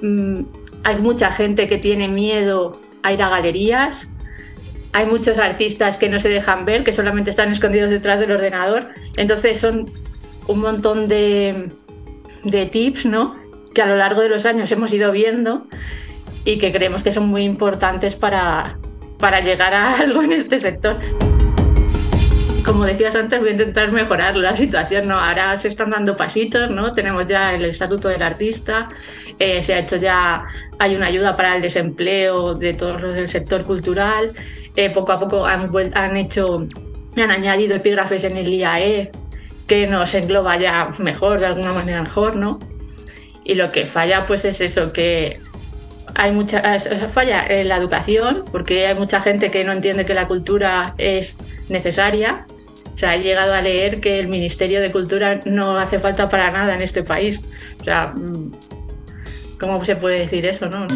mm, hay mucha gente que tiene miedo a ir a galerías, hay muchos artistas que no se dejan ver, que solamente están escondidos detrás del ordenador. Entonces son un montón de, de tips, ¿no? Que a lo largo de los años hemos ido viendo y que creemos que son muy importantes para, para llegar a *laughs* algo en este sector. Como decías antes, voy a intentar mejorar la situación, ¿no? Ahora se están dando pasitos, ¿no? Tenemos ya el estatuto del artista, eh, se ha hecho ya, hay una ayuda para el desempleo de todos los del sector cultural, poco a poco han, hecho, han añadido epígrafes en el IAE, que nos engloba ya mejor, de alguna manera mejor, ¿no? Y lo que falla, pues es eso, que hay mucha falla en la educación, porque hay mucha gente que no entiende que la cultura es necesaria. O sea, he llegado a leer que el Ministerio de Cultura no hace falta para nada en este país. O sea, mm, ¿cómo se puede decir eso, no?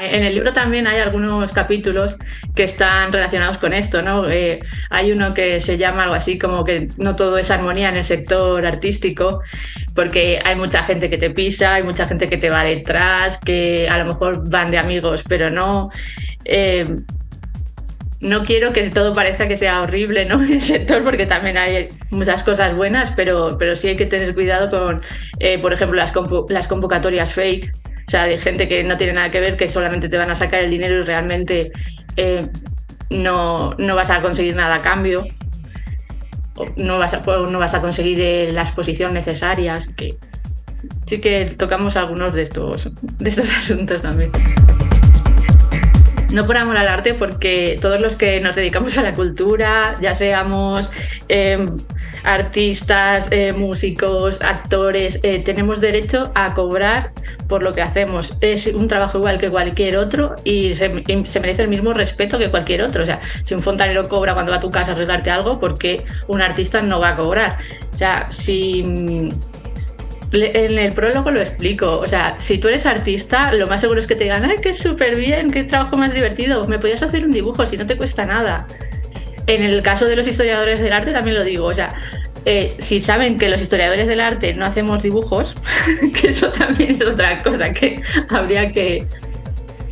En el libro también hay algunos capítulos que están relacionados con esto, ¿no? Eh, hay uno que se llama algo así como que no todo es armonía en el sector artístico, porque hay mucha gente que te pisa, hay mucha gente que te va detrás, que a lo mejor van de amigos, pero no. Eh, no quiero que todo parezca que sea horrible ¿no? *laughs* en el sector, porque también hay muchas cosas buenas, pero, pero sí hay que tener cuidado con, eh, por ejemplo, las, las convocatorias fake, o sea, de gente que no tiene nada que ver, que solamente te van a sacar el dinero y realmente eh, no, no vas a conseguir nada a cambio, o no vas a, no vas a conseguir eh, la exposición necesarias, que sí que tocamos algunos de estos, de estos *laughs* asuntos también. No por amor al arte, porque todos los que nos dedicamos a la cultura, ya seamos eh, artistas, eh, músicos, actores, eh, tenemos derecho a cobrar por lo que hacemos. Es un trabajo igual que cualquier otro y se, merece el mismo respeto que cualquier otro. O sea, si un fontanero cobra cuando va a tu casa a arreglarte algo, ¿por qué un artista no va a cobrar? O sea, si mm, En el prólogo lo explico. O sea, si tú eres artista, lo más seguro es que te digan, ¡ay, qué súper bien! ¡Qué trabajo más divertido! Me podías hacer un dibujo si no te cuesta nada. En el caso de los historiadores del arte también lo digo. O sea, eh, si saben que los historiadores del arte no hacemos dibujos, *laughs* que eso también es otra cosa que *laughs* habría que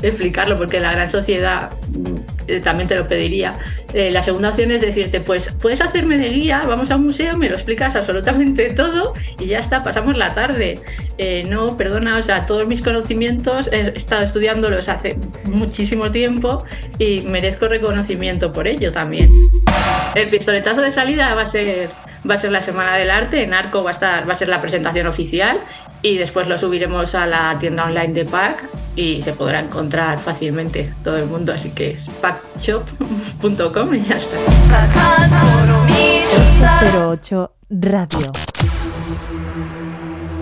explicarlo, porque la gran sociedad mm, eh, también te lo pediría. Eh, la segunda opción es decirte, pues puedes hacerme de guía, vamos a un museo, me lo explicas absolutamente *laughs* todo y ya está, pasamos la tarde. No, perdona, o sea, todos mis conocimientos he estado estudiándolos hace muchísimo tiempo y merezco reconocimiento por ello también. El pistoletazo de salida va a ser va a ser la semana del arte, en Arco va a estar va a ser la presentación oficial y después lo subiremos a la tienda online de Pack y se podrá encontrar fácilmente todo el mundo, así que es packshop.com y ya está. 808 Radio.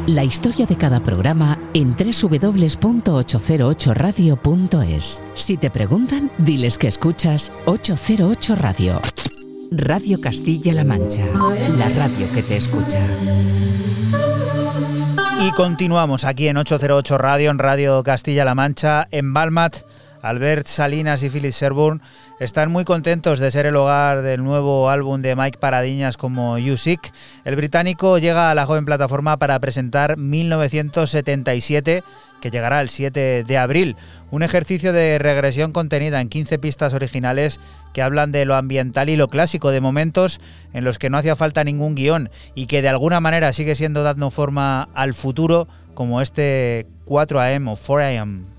La historia de cada programa en www.808radio.es. Si te preguntan, diles que escuchas 808 Radio. Radio Castilla-La Mancha, la radio que te escucha. Y continuamos aquí en 808 Radio, en Radio Castilla-La Mancha, en Balmat. Albert Salinas y Philip Sherburne están muy contentos de ser el hogar del nuevo álbum de Mike Paradiñas como You Sick. El británico llega a la joven plataforma para presentar 1977, que llegará el 7 de abril. Un ejercicio de regresión contenida en 15 pistas originales que hablan de lo ambiental y lo clásico, de momentos en los que no hacía falta ningún guion y que de alguna manera sigue siendo dando forma al futuro, como este 4am o 4am.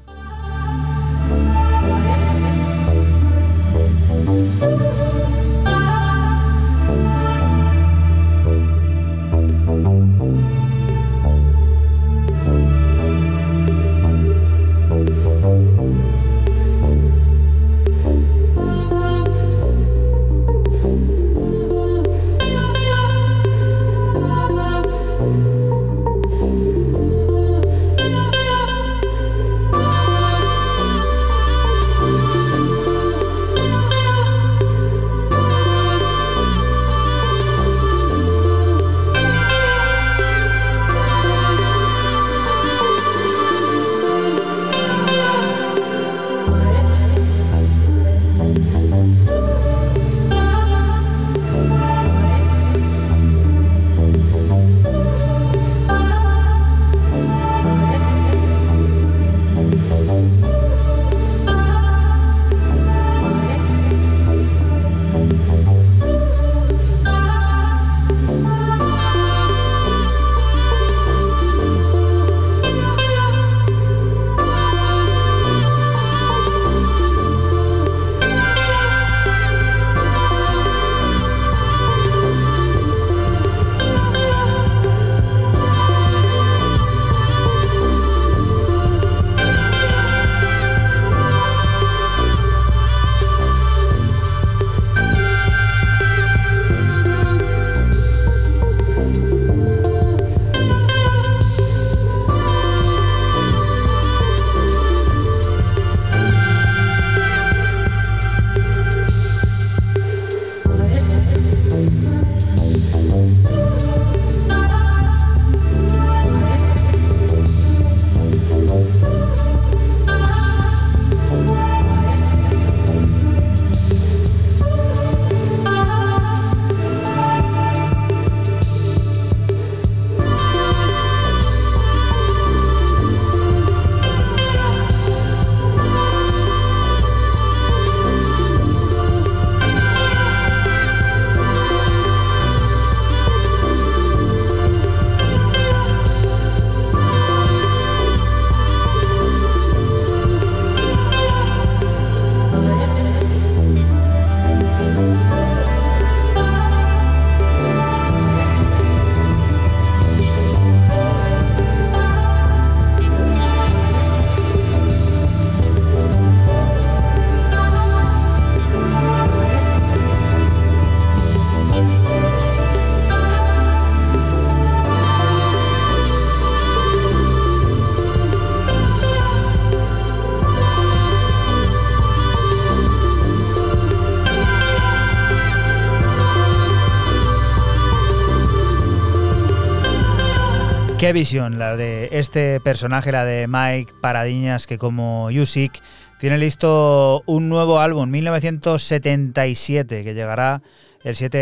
Qué visión la de este personaje, la de Mike Paradiñas, que como Yusik tiene listo un nuevo álbum, 1977, que llegará el 7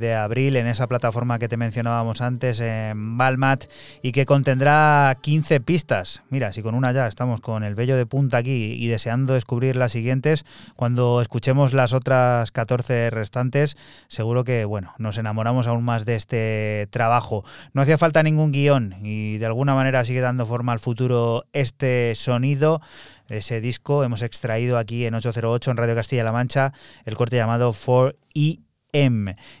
de abril en esa plataforma que te mencionábamos antes, en Balmat, y que contendrá 15 pistas. Mira, si con una ya estamos con el vello de punta aquí y deseando descubrir las siguientes, cuando escuchemos las otras 14 restantes, seguro que, bueno, nos enamoramos aún más de este trabajo. No hacía falta ningún guion y de alguna manera sigue dando forma al futuro este sonido ese disco. Hemos extraído aquí en 808 en Radio Castilla-La Mancha el corte llamado 4E.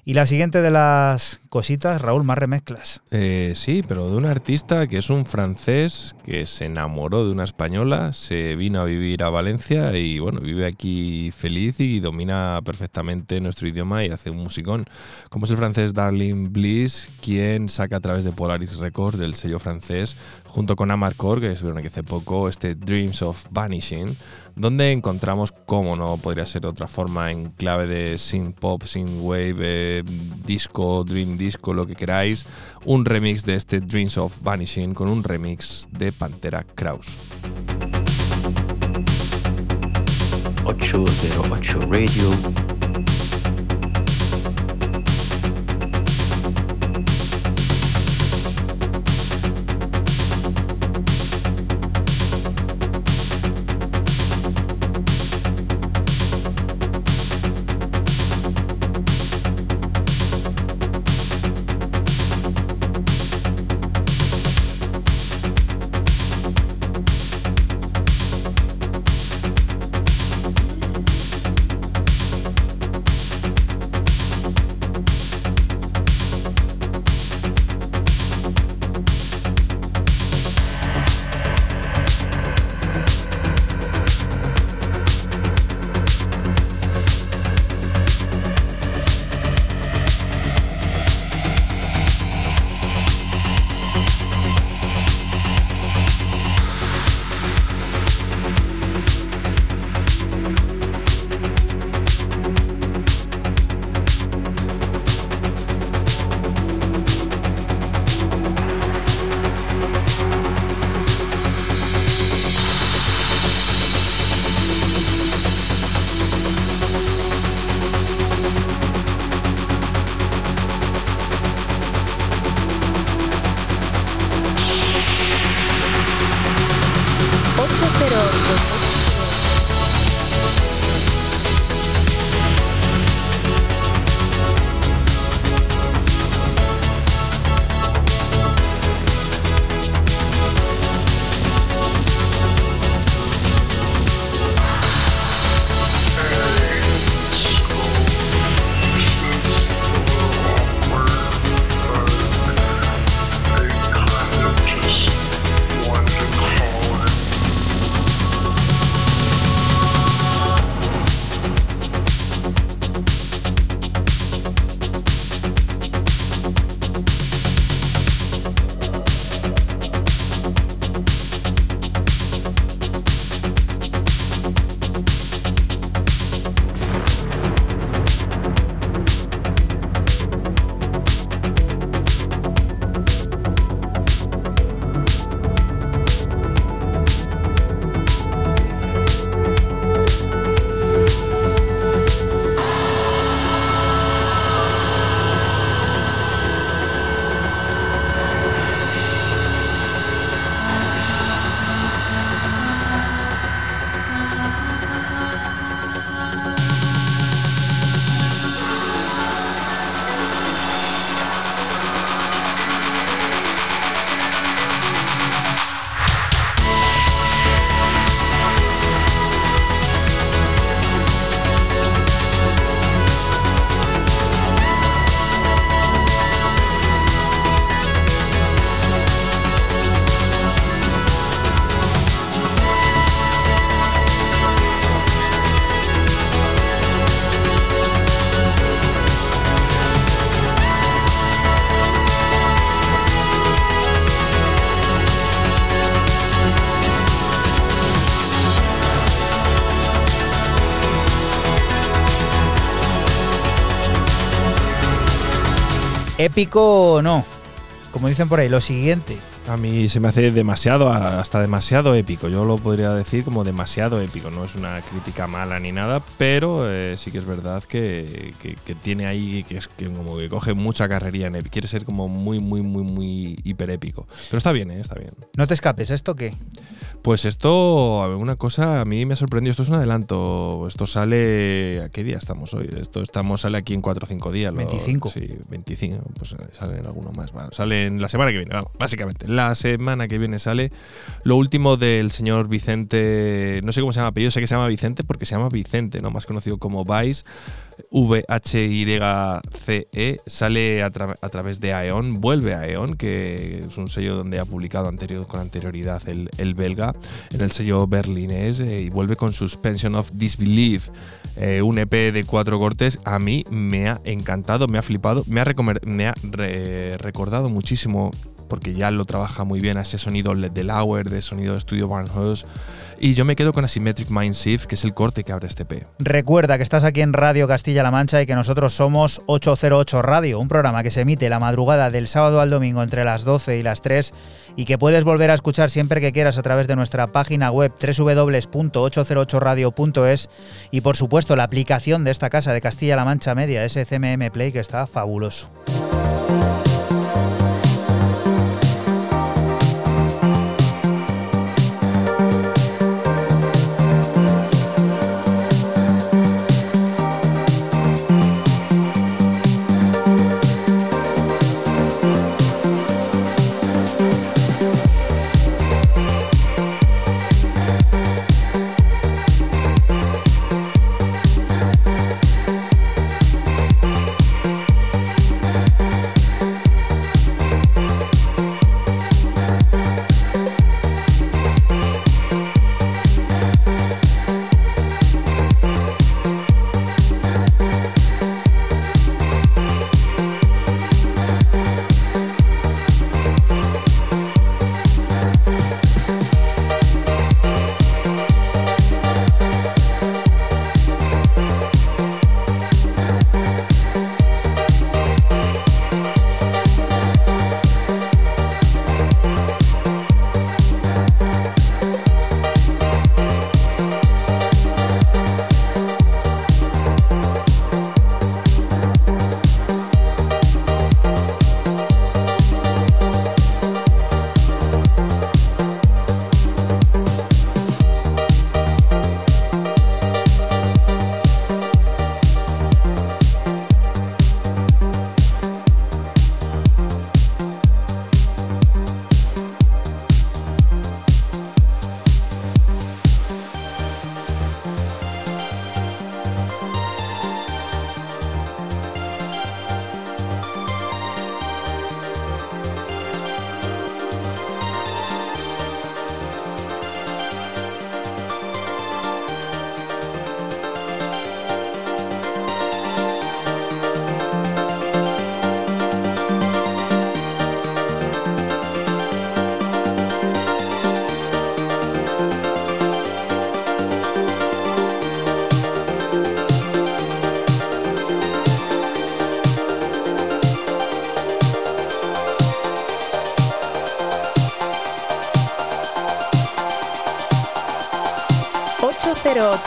Y la siguiente de las cositas, Raúl, más remezclas. Eh, sí, pero de un artista que es un francés que se enamoró de una española, se vino a vivir a Valencia y bueno, vive aquí feliz y domina perfectamente nuestro idioma y hace un musicón. Como es el francés Darling Bliss, quien saca a través de Polaris Records, del sello francés, junto con Amarcord, que es que hace poco, este Dreams of Vanishing, donde encontramos, como no podría ser otra forma, en clave de synth pop, synth wave, eh, disco, dream disco, lo que queráis, un remix de este Dreams of Vanishing con un remix de Pantera Kraus. 808 Radio. Épico no. Como dicen por ahí, lo siguiente. A mí se me hace demasiado, hasta demasiado épico. Yo lo podría decir como demasiado épico. No es una crítica mala ni nada, pero eh, sí que es verdad que, que- que tiene ahí que es que como que coge mucha carrería en épico. Quiere ser como muy, muy, muy, muy hiper épico. Pero está bien, ¿eh? está bien. No te escapes, ¿esto qué? Pues esto, una cosa a mí me ha sorprendido. Esto es un adelanto. Esto sale. ¿A qué día estamos hoy? Esto estamos sale aquí en 4 o 5 días. lo- 25. Sí, 25. Pues eh, sale en alguno más. va, Sale en la semana que viene, vamos, básicamente. La semana que viene sale lo último del señor Vicente. No sé cómo se llama apellido, sé que se llama Vicente porque se llama Vicente, ¿no? Más conocido como Vice. V-H-Y-C-E, sale a, tra- a través de Aeon, vuelve a Aeon, que es un sello donde ha publicado anterior, con anterioridad el, el belga, en el sello berlinés, eh, y vuelve con Suspension of Disbelief, eh, un EP de cuatro cortes. A mí me ha encantado, me ha flipado, me ha, recordado muchísimo porque ya lo trabaja muy bien a ese sonido LED de Lauer, de sonido de estudio Barnhouse. Y yo me quedo con Asymmetric Mind Shift, que es el corte que abre este P. Recuerda que estás aquí en Radio Castilla-La Mancha y que nosotros somos 808 Radio, un programa que se emite la madrugada del sábado al domingo entre las 12 y las 3 y que puedes volver a escuchar siempre que quieras a través de nuestra página web www.808radio.es y por supuesto la aplicación de esta casa de Castilla-La Mancha Media, SCMM Play, que está fabuloso.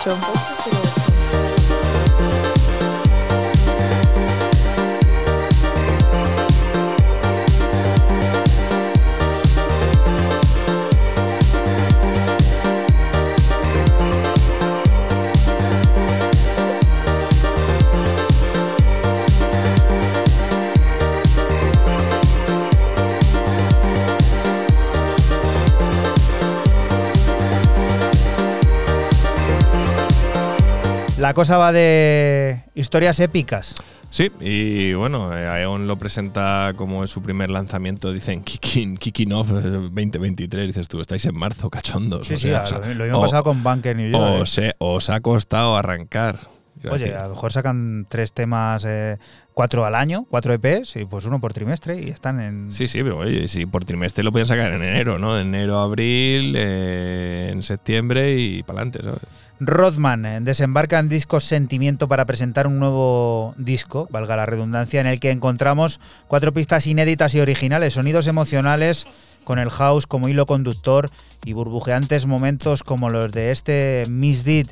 La cosa va de historias épicas. Sí, y bueno, eh, Aeon lo presenta como en su primer lanzamiento, dicen kicking, kicking off eh, 2023, dices tú, estáis en marzo, cachondos. Sí, o sí, sea, lo, lo mismo o- pasado con Bunker New York. os, ha costado arrancar. Oye, decir, a lo mejor sacan tres temas, eh, cuatro al año, cuatro EPs, y pues uno por trimestre, y están en. Sí, sí, pero oye, si por trimestre lo pueden sacar en enero, ¿no? Enero, abril, eh, en septiembre y para adelante, ¿sabes? Rodman eh, desembarca en Discos Sentimiento para presentar un nuevo disco, valga la redundancia, en el que encontramos cuatro pistas inéditas y originales, sonidos emocionales con el house como hilo conductor y burbujeantes momentos como los de este Miss Did.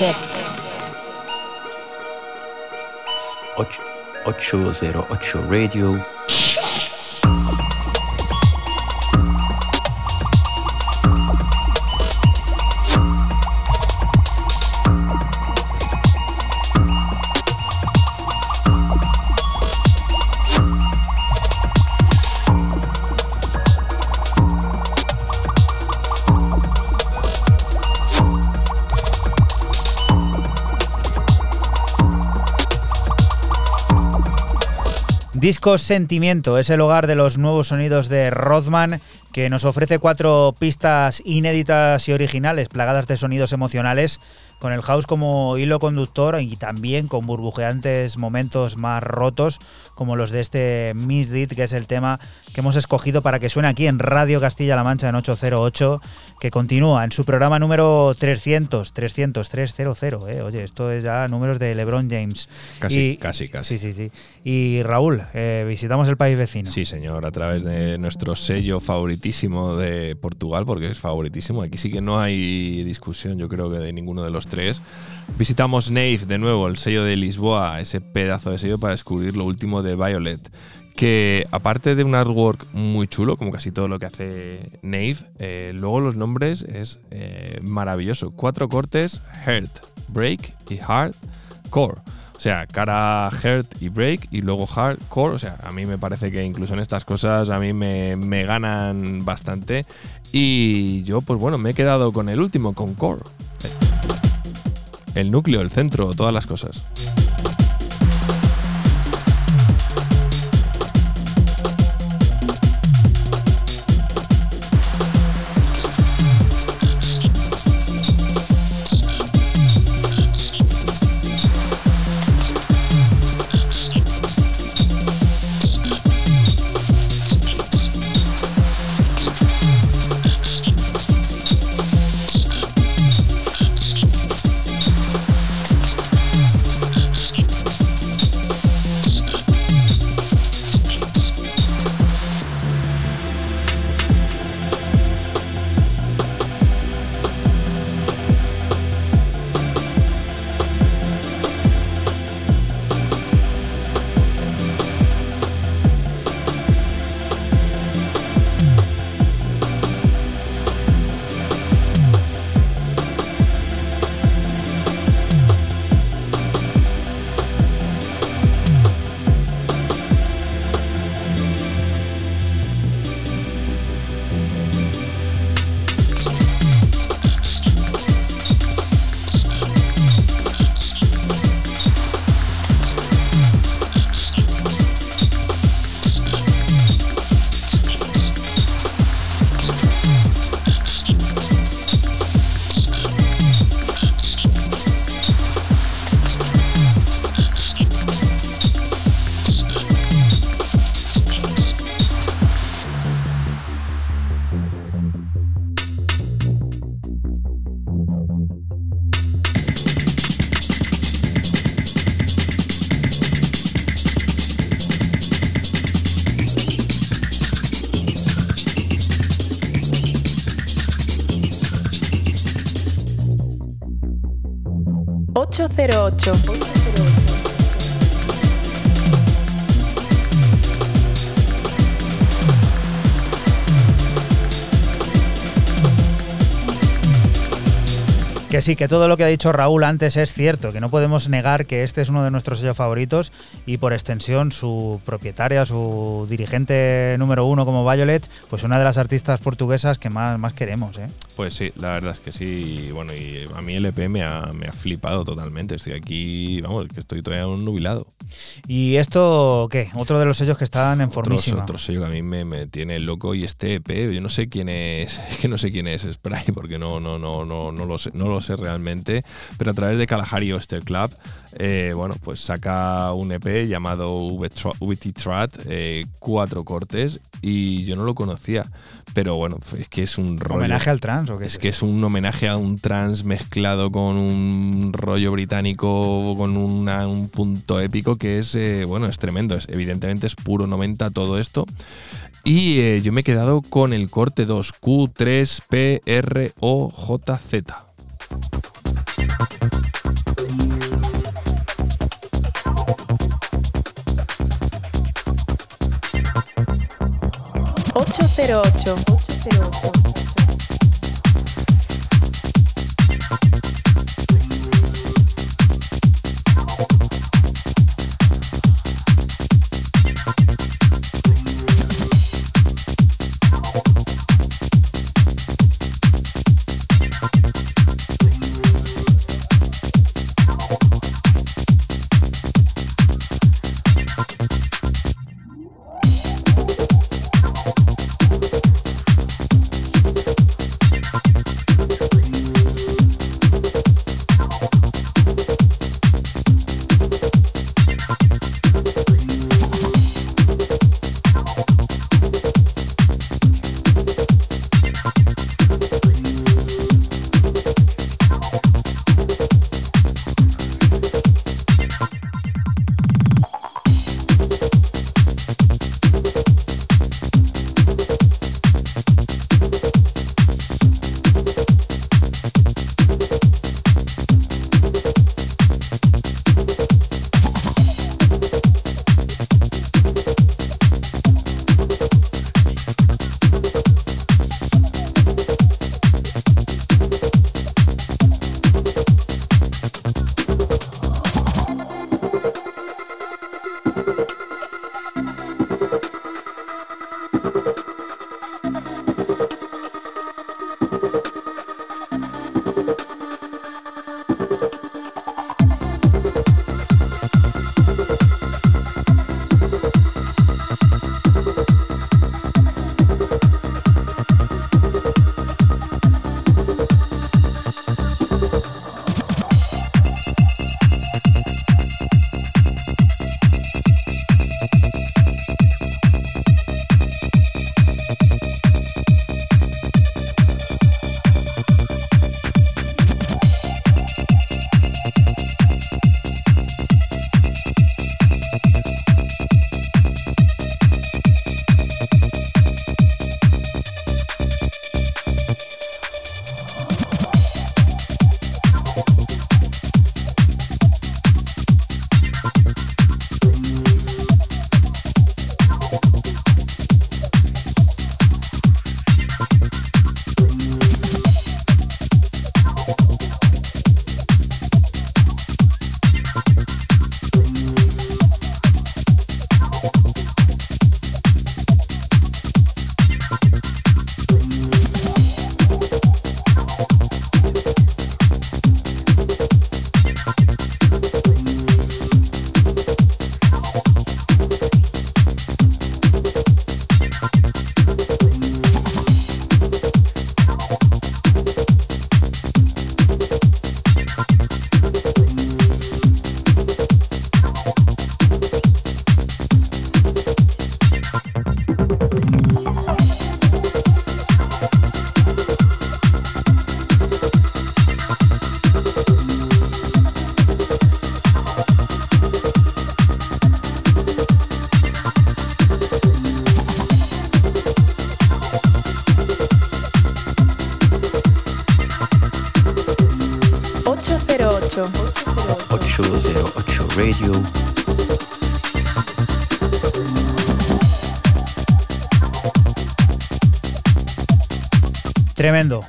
Locked up. 808 Radio. Disco Sentimiento es el hogar de los nuevos sonidos de Rothman, que nos ofrece cuatro pistas inéditas y originales, plagadas de sonidos emocionales, con el house como hilo conductor y también con burbujeantes momentos más rotos, como los de este Miss Did, que es el tema que hemos escogido para que suene aquí en Radio Castilla-La Mancha en 808, que continúa en su programa número 300, 300, 300, eh. oye, esto es ya números de LeBron James. Casi, Y- casi, casi. Sí, sí, sí. Y Raúl, eh, visitamos el país vecino. Sí, señor, a través de nuestro sello favoritísimo de Portugal, porque es favoritísimo. Aquí sí que no hay discusión, yo creo que de ninguno de los Visitamos Nave de nuevo, el sello de Lisboa, ese pedazo de sello para descubrir lo último de Violet. Que aparte de un artwork muy chulo, como casi todo lo que hace Nave, eh, luego los nombres es eh, maravilloso. Cuatro cortes: Hurt, Break y Hardcore. O sea, cara Hurt y Break y luego Hardcore. O sea, a mí me parece que incluso en estas cosas a mí me, me ganan bastante. Y yo, pues bueno, me he quedado con el último, con Core. El núcleo, el centro, todas las cosas. Ocho cero ocho. Que sí, que todo lo que ha dicho Raúl antes es cierto, que no podemos negar que este es uno de nuestros sellos favoritos y por extensión su propietaria, su dirigente número uno como Violet, pues una de las artistas portuguesas que más, más queremos. ¿eh? Pues sí, la verdad es que sí. y Bueno, y a mí el EP me ha, me ha flipado totalmente. Estoy aquí, vamos, que estoy todavía un nubilado. ¿Y esto qué? Otro de los sellos que están en Otro, formísima. otro sello que a mí me, me tiene loco y este EP, yo no sé quién es, *laughs* es que no sé quién es Spray porque no, no, no, no, no lo sé, no lo sé realmente, pero a través de Kalahari Oyster Club, eh, bueno, pues saca un EP llamado VT Trat, eh, cuatro cortes y yo no lo conocía, pero bueno, es que es un rollo. ¿Homenaje al trans o qué? Es que es un homenaje a un trans mezclado con un rollo británico, con una- un punto épico que es, eh, bueno, es tremendo. Es, evidentemente es puro 90 todo esto. Y eh, yo me he quedado con el corte 2, Q3PROJZ. 808. 808.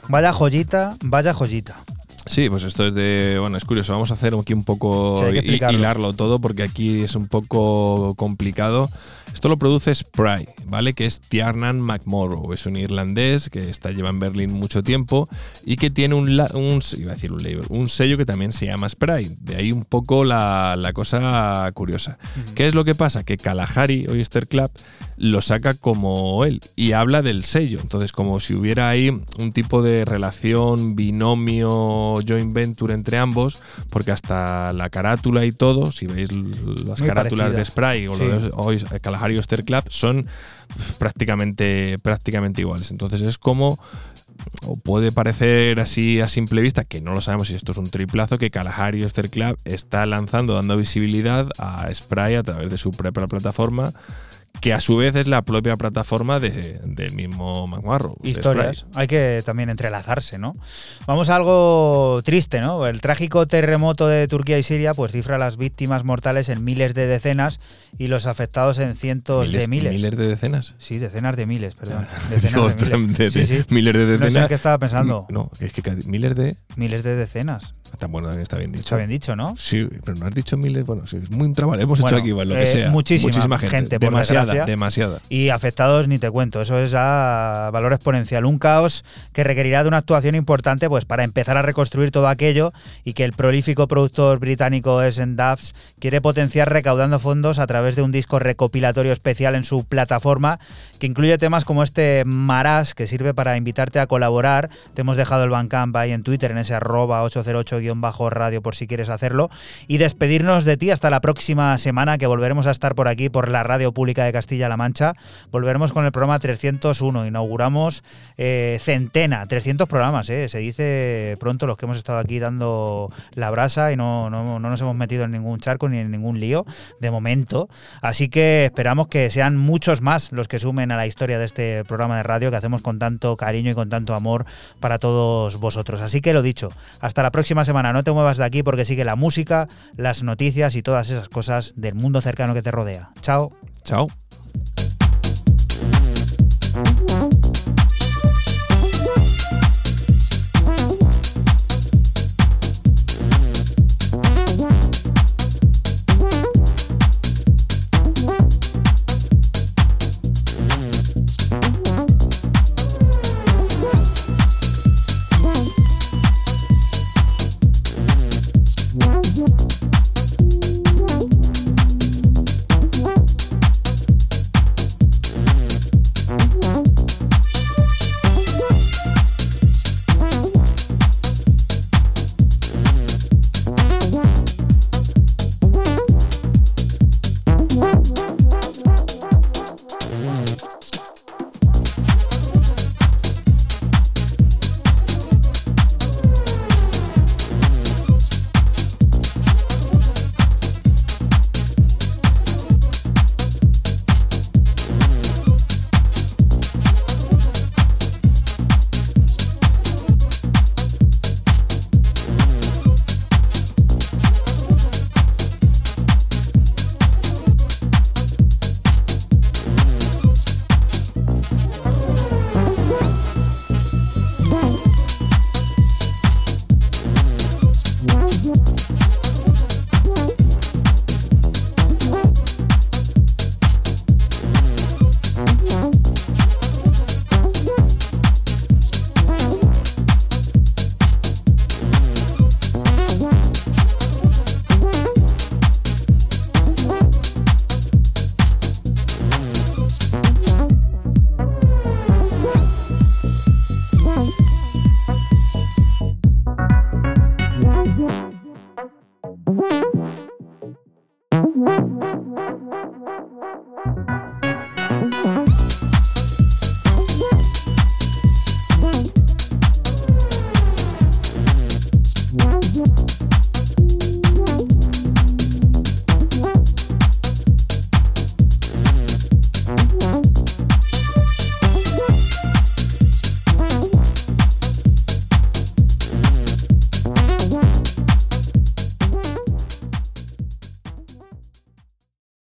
Vaya joyita, vaya joyita. Sí, pues esto es de. Bueno, es curioso. Vamos a hacer aquí un poco. Sí, hilarlo todo porque aquí es un poco complicado. Esto lo produce Spry, ¿vale? Que es Tiernan McMorrow. Es un irlandés que está, lleva en Berlín mucho tiempo y que tiene un. Iba a decir un label. Un sello que también se llama Spry. De ahí un poco la, la cosa curiosa. ¿Qué es lo que pasa? Que Kalahari Oyster Club lo saca como él y habla del sello. Entonces, como si hubiera ahí un tipo de relación, binomio, joint venture entre ambos, porque hasta la carátula y todo, si veis las Muy carátulas parecida. de Spray o Sí. lo de Oys- Kalahari Oyster Club, son prácticamente, prácticamente iguales. Entonces, es como o puede parecer así a simple vista, que no lo sabemos si esto es un triplazo, que Kalahari Oyster Club está lanzando, dando visibilidad a Spray a través de su propia plataforma, que a su vez es la propia plataforma de- del mismo de Historias. Hay que también entrelazarse, ¿no? Vamos a algo triste, ¿no? El trágico terremoto de Turquía y Siria pues cifra las víctimas mortales en miles de decenas y los afectados en cientos de miles. ¿Miles de decenas? Sí, decenas de miles, perdón. *laughs* Decenas de miles. de- Sí, sí. Miles de No sé decenas. en qué estaba pensando. No, es que miles de. Miles de decenas. Está bueno, también está bien dicho. Está bien dicho, ¿no? Sí, pero no has dicho miles. Bueno, sí, es muy un trabajo. Hemos Bueno, hecho aquí, bueno, lo que eh, sea. muchísima gente. gente, por demasiada, demasiada. Y afectados ni te cuento, eso es a valor exponencial. Un caos que requerirá de una actuación importante pues para empezar a reconstruir todo aquello y que el prolífico productor británico S Dubs quiere potenciar recaudando fondos a través de un disco recopilatorio especial en su plataforma que incluye temas como este Marás que sirve para invitarte a colaborar. Te hemos dejado el Bandcamp ahí en Twitter en ese arroba 808-radio por si quieres hacerlo y despedirnos de ti hasta la próxima semana que volveremos a estar por aquí por la Radio Pública de Castilla-La Mancha. Volveremos con el programa 301. Inauguramos eh, centena, 300 programas, eh. se dice pronto los que hemos estado aquí dando la brasa y no, no, no nos hemos metido en ningún charco ni en ningún lío de momento. Así que esperamos que sean muchos más los que sumen a la historia de este programa de radio que hacemos con tanto cariño y con tanto amor para todos vosotros. Así que lo dicho, hasta la próxima semana. No te muevas de aquí porque sigue la música, las noticias y todas esas cosas del mundo cercano que te rodea. Chao. Chao.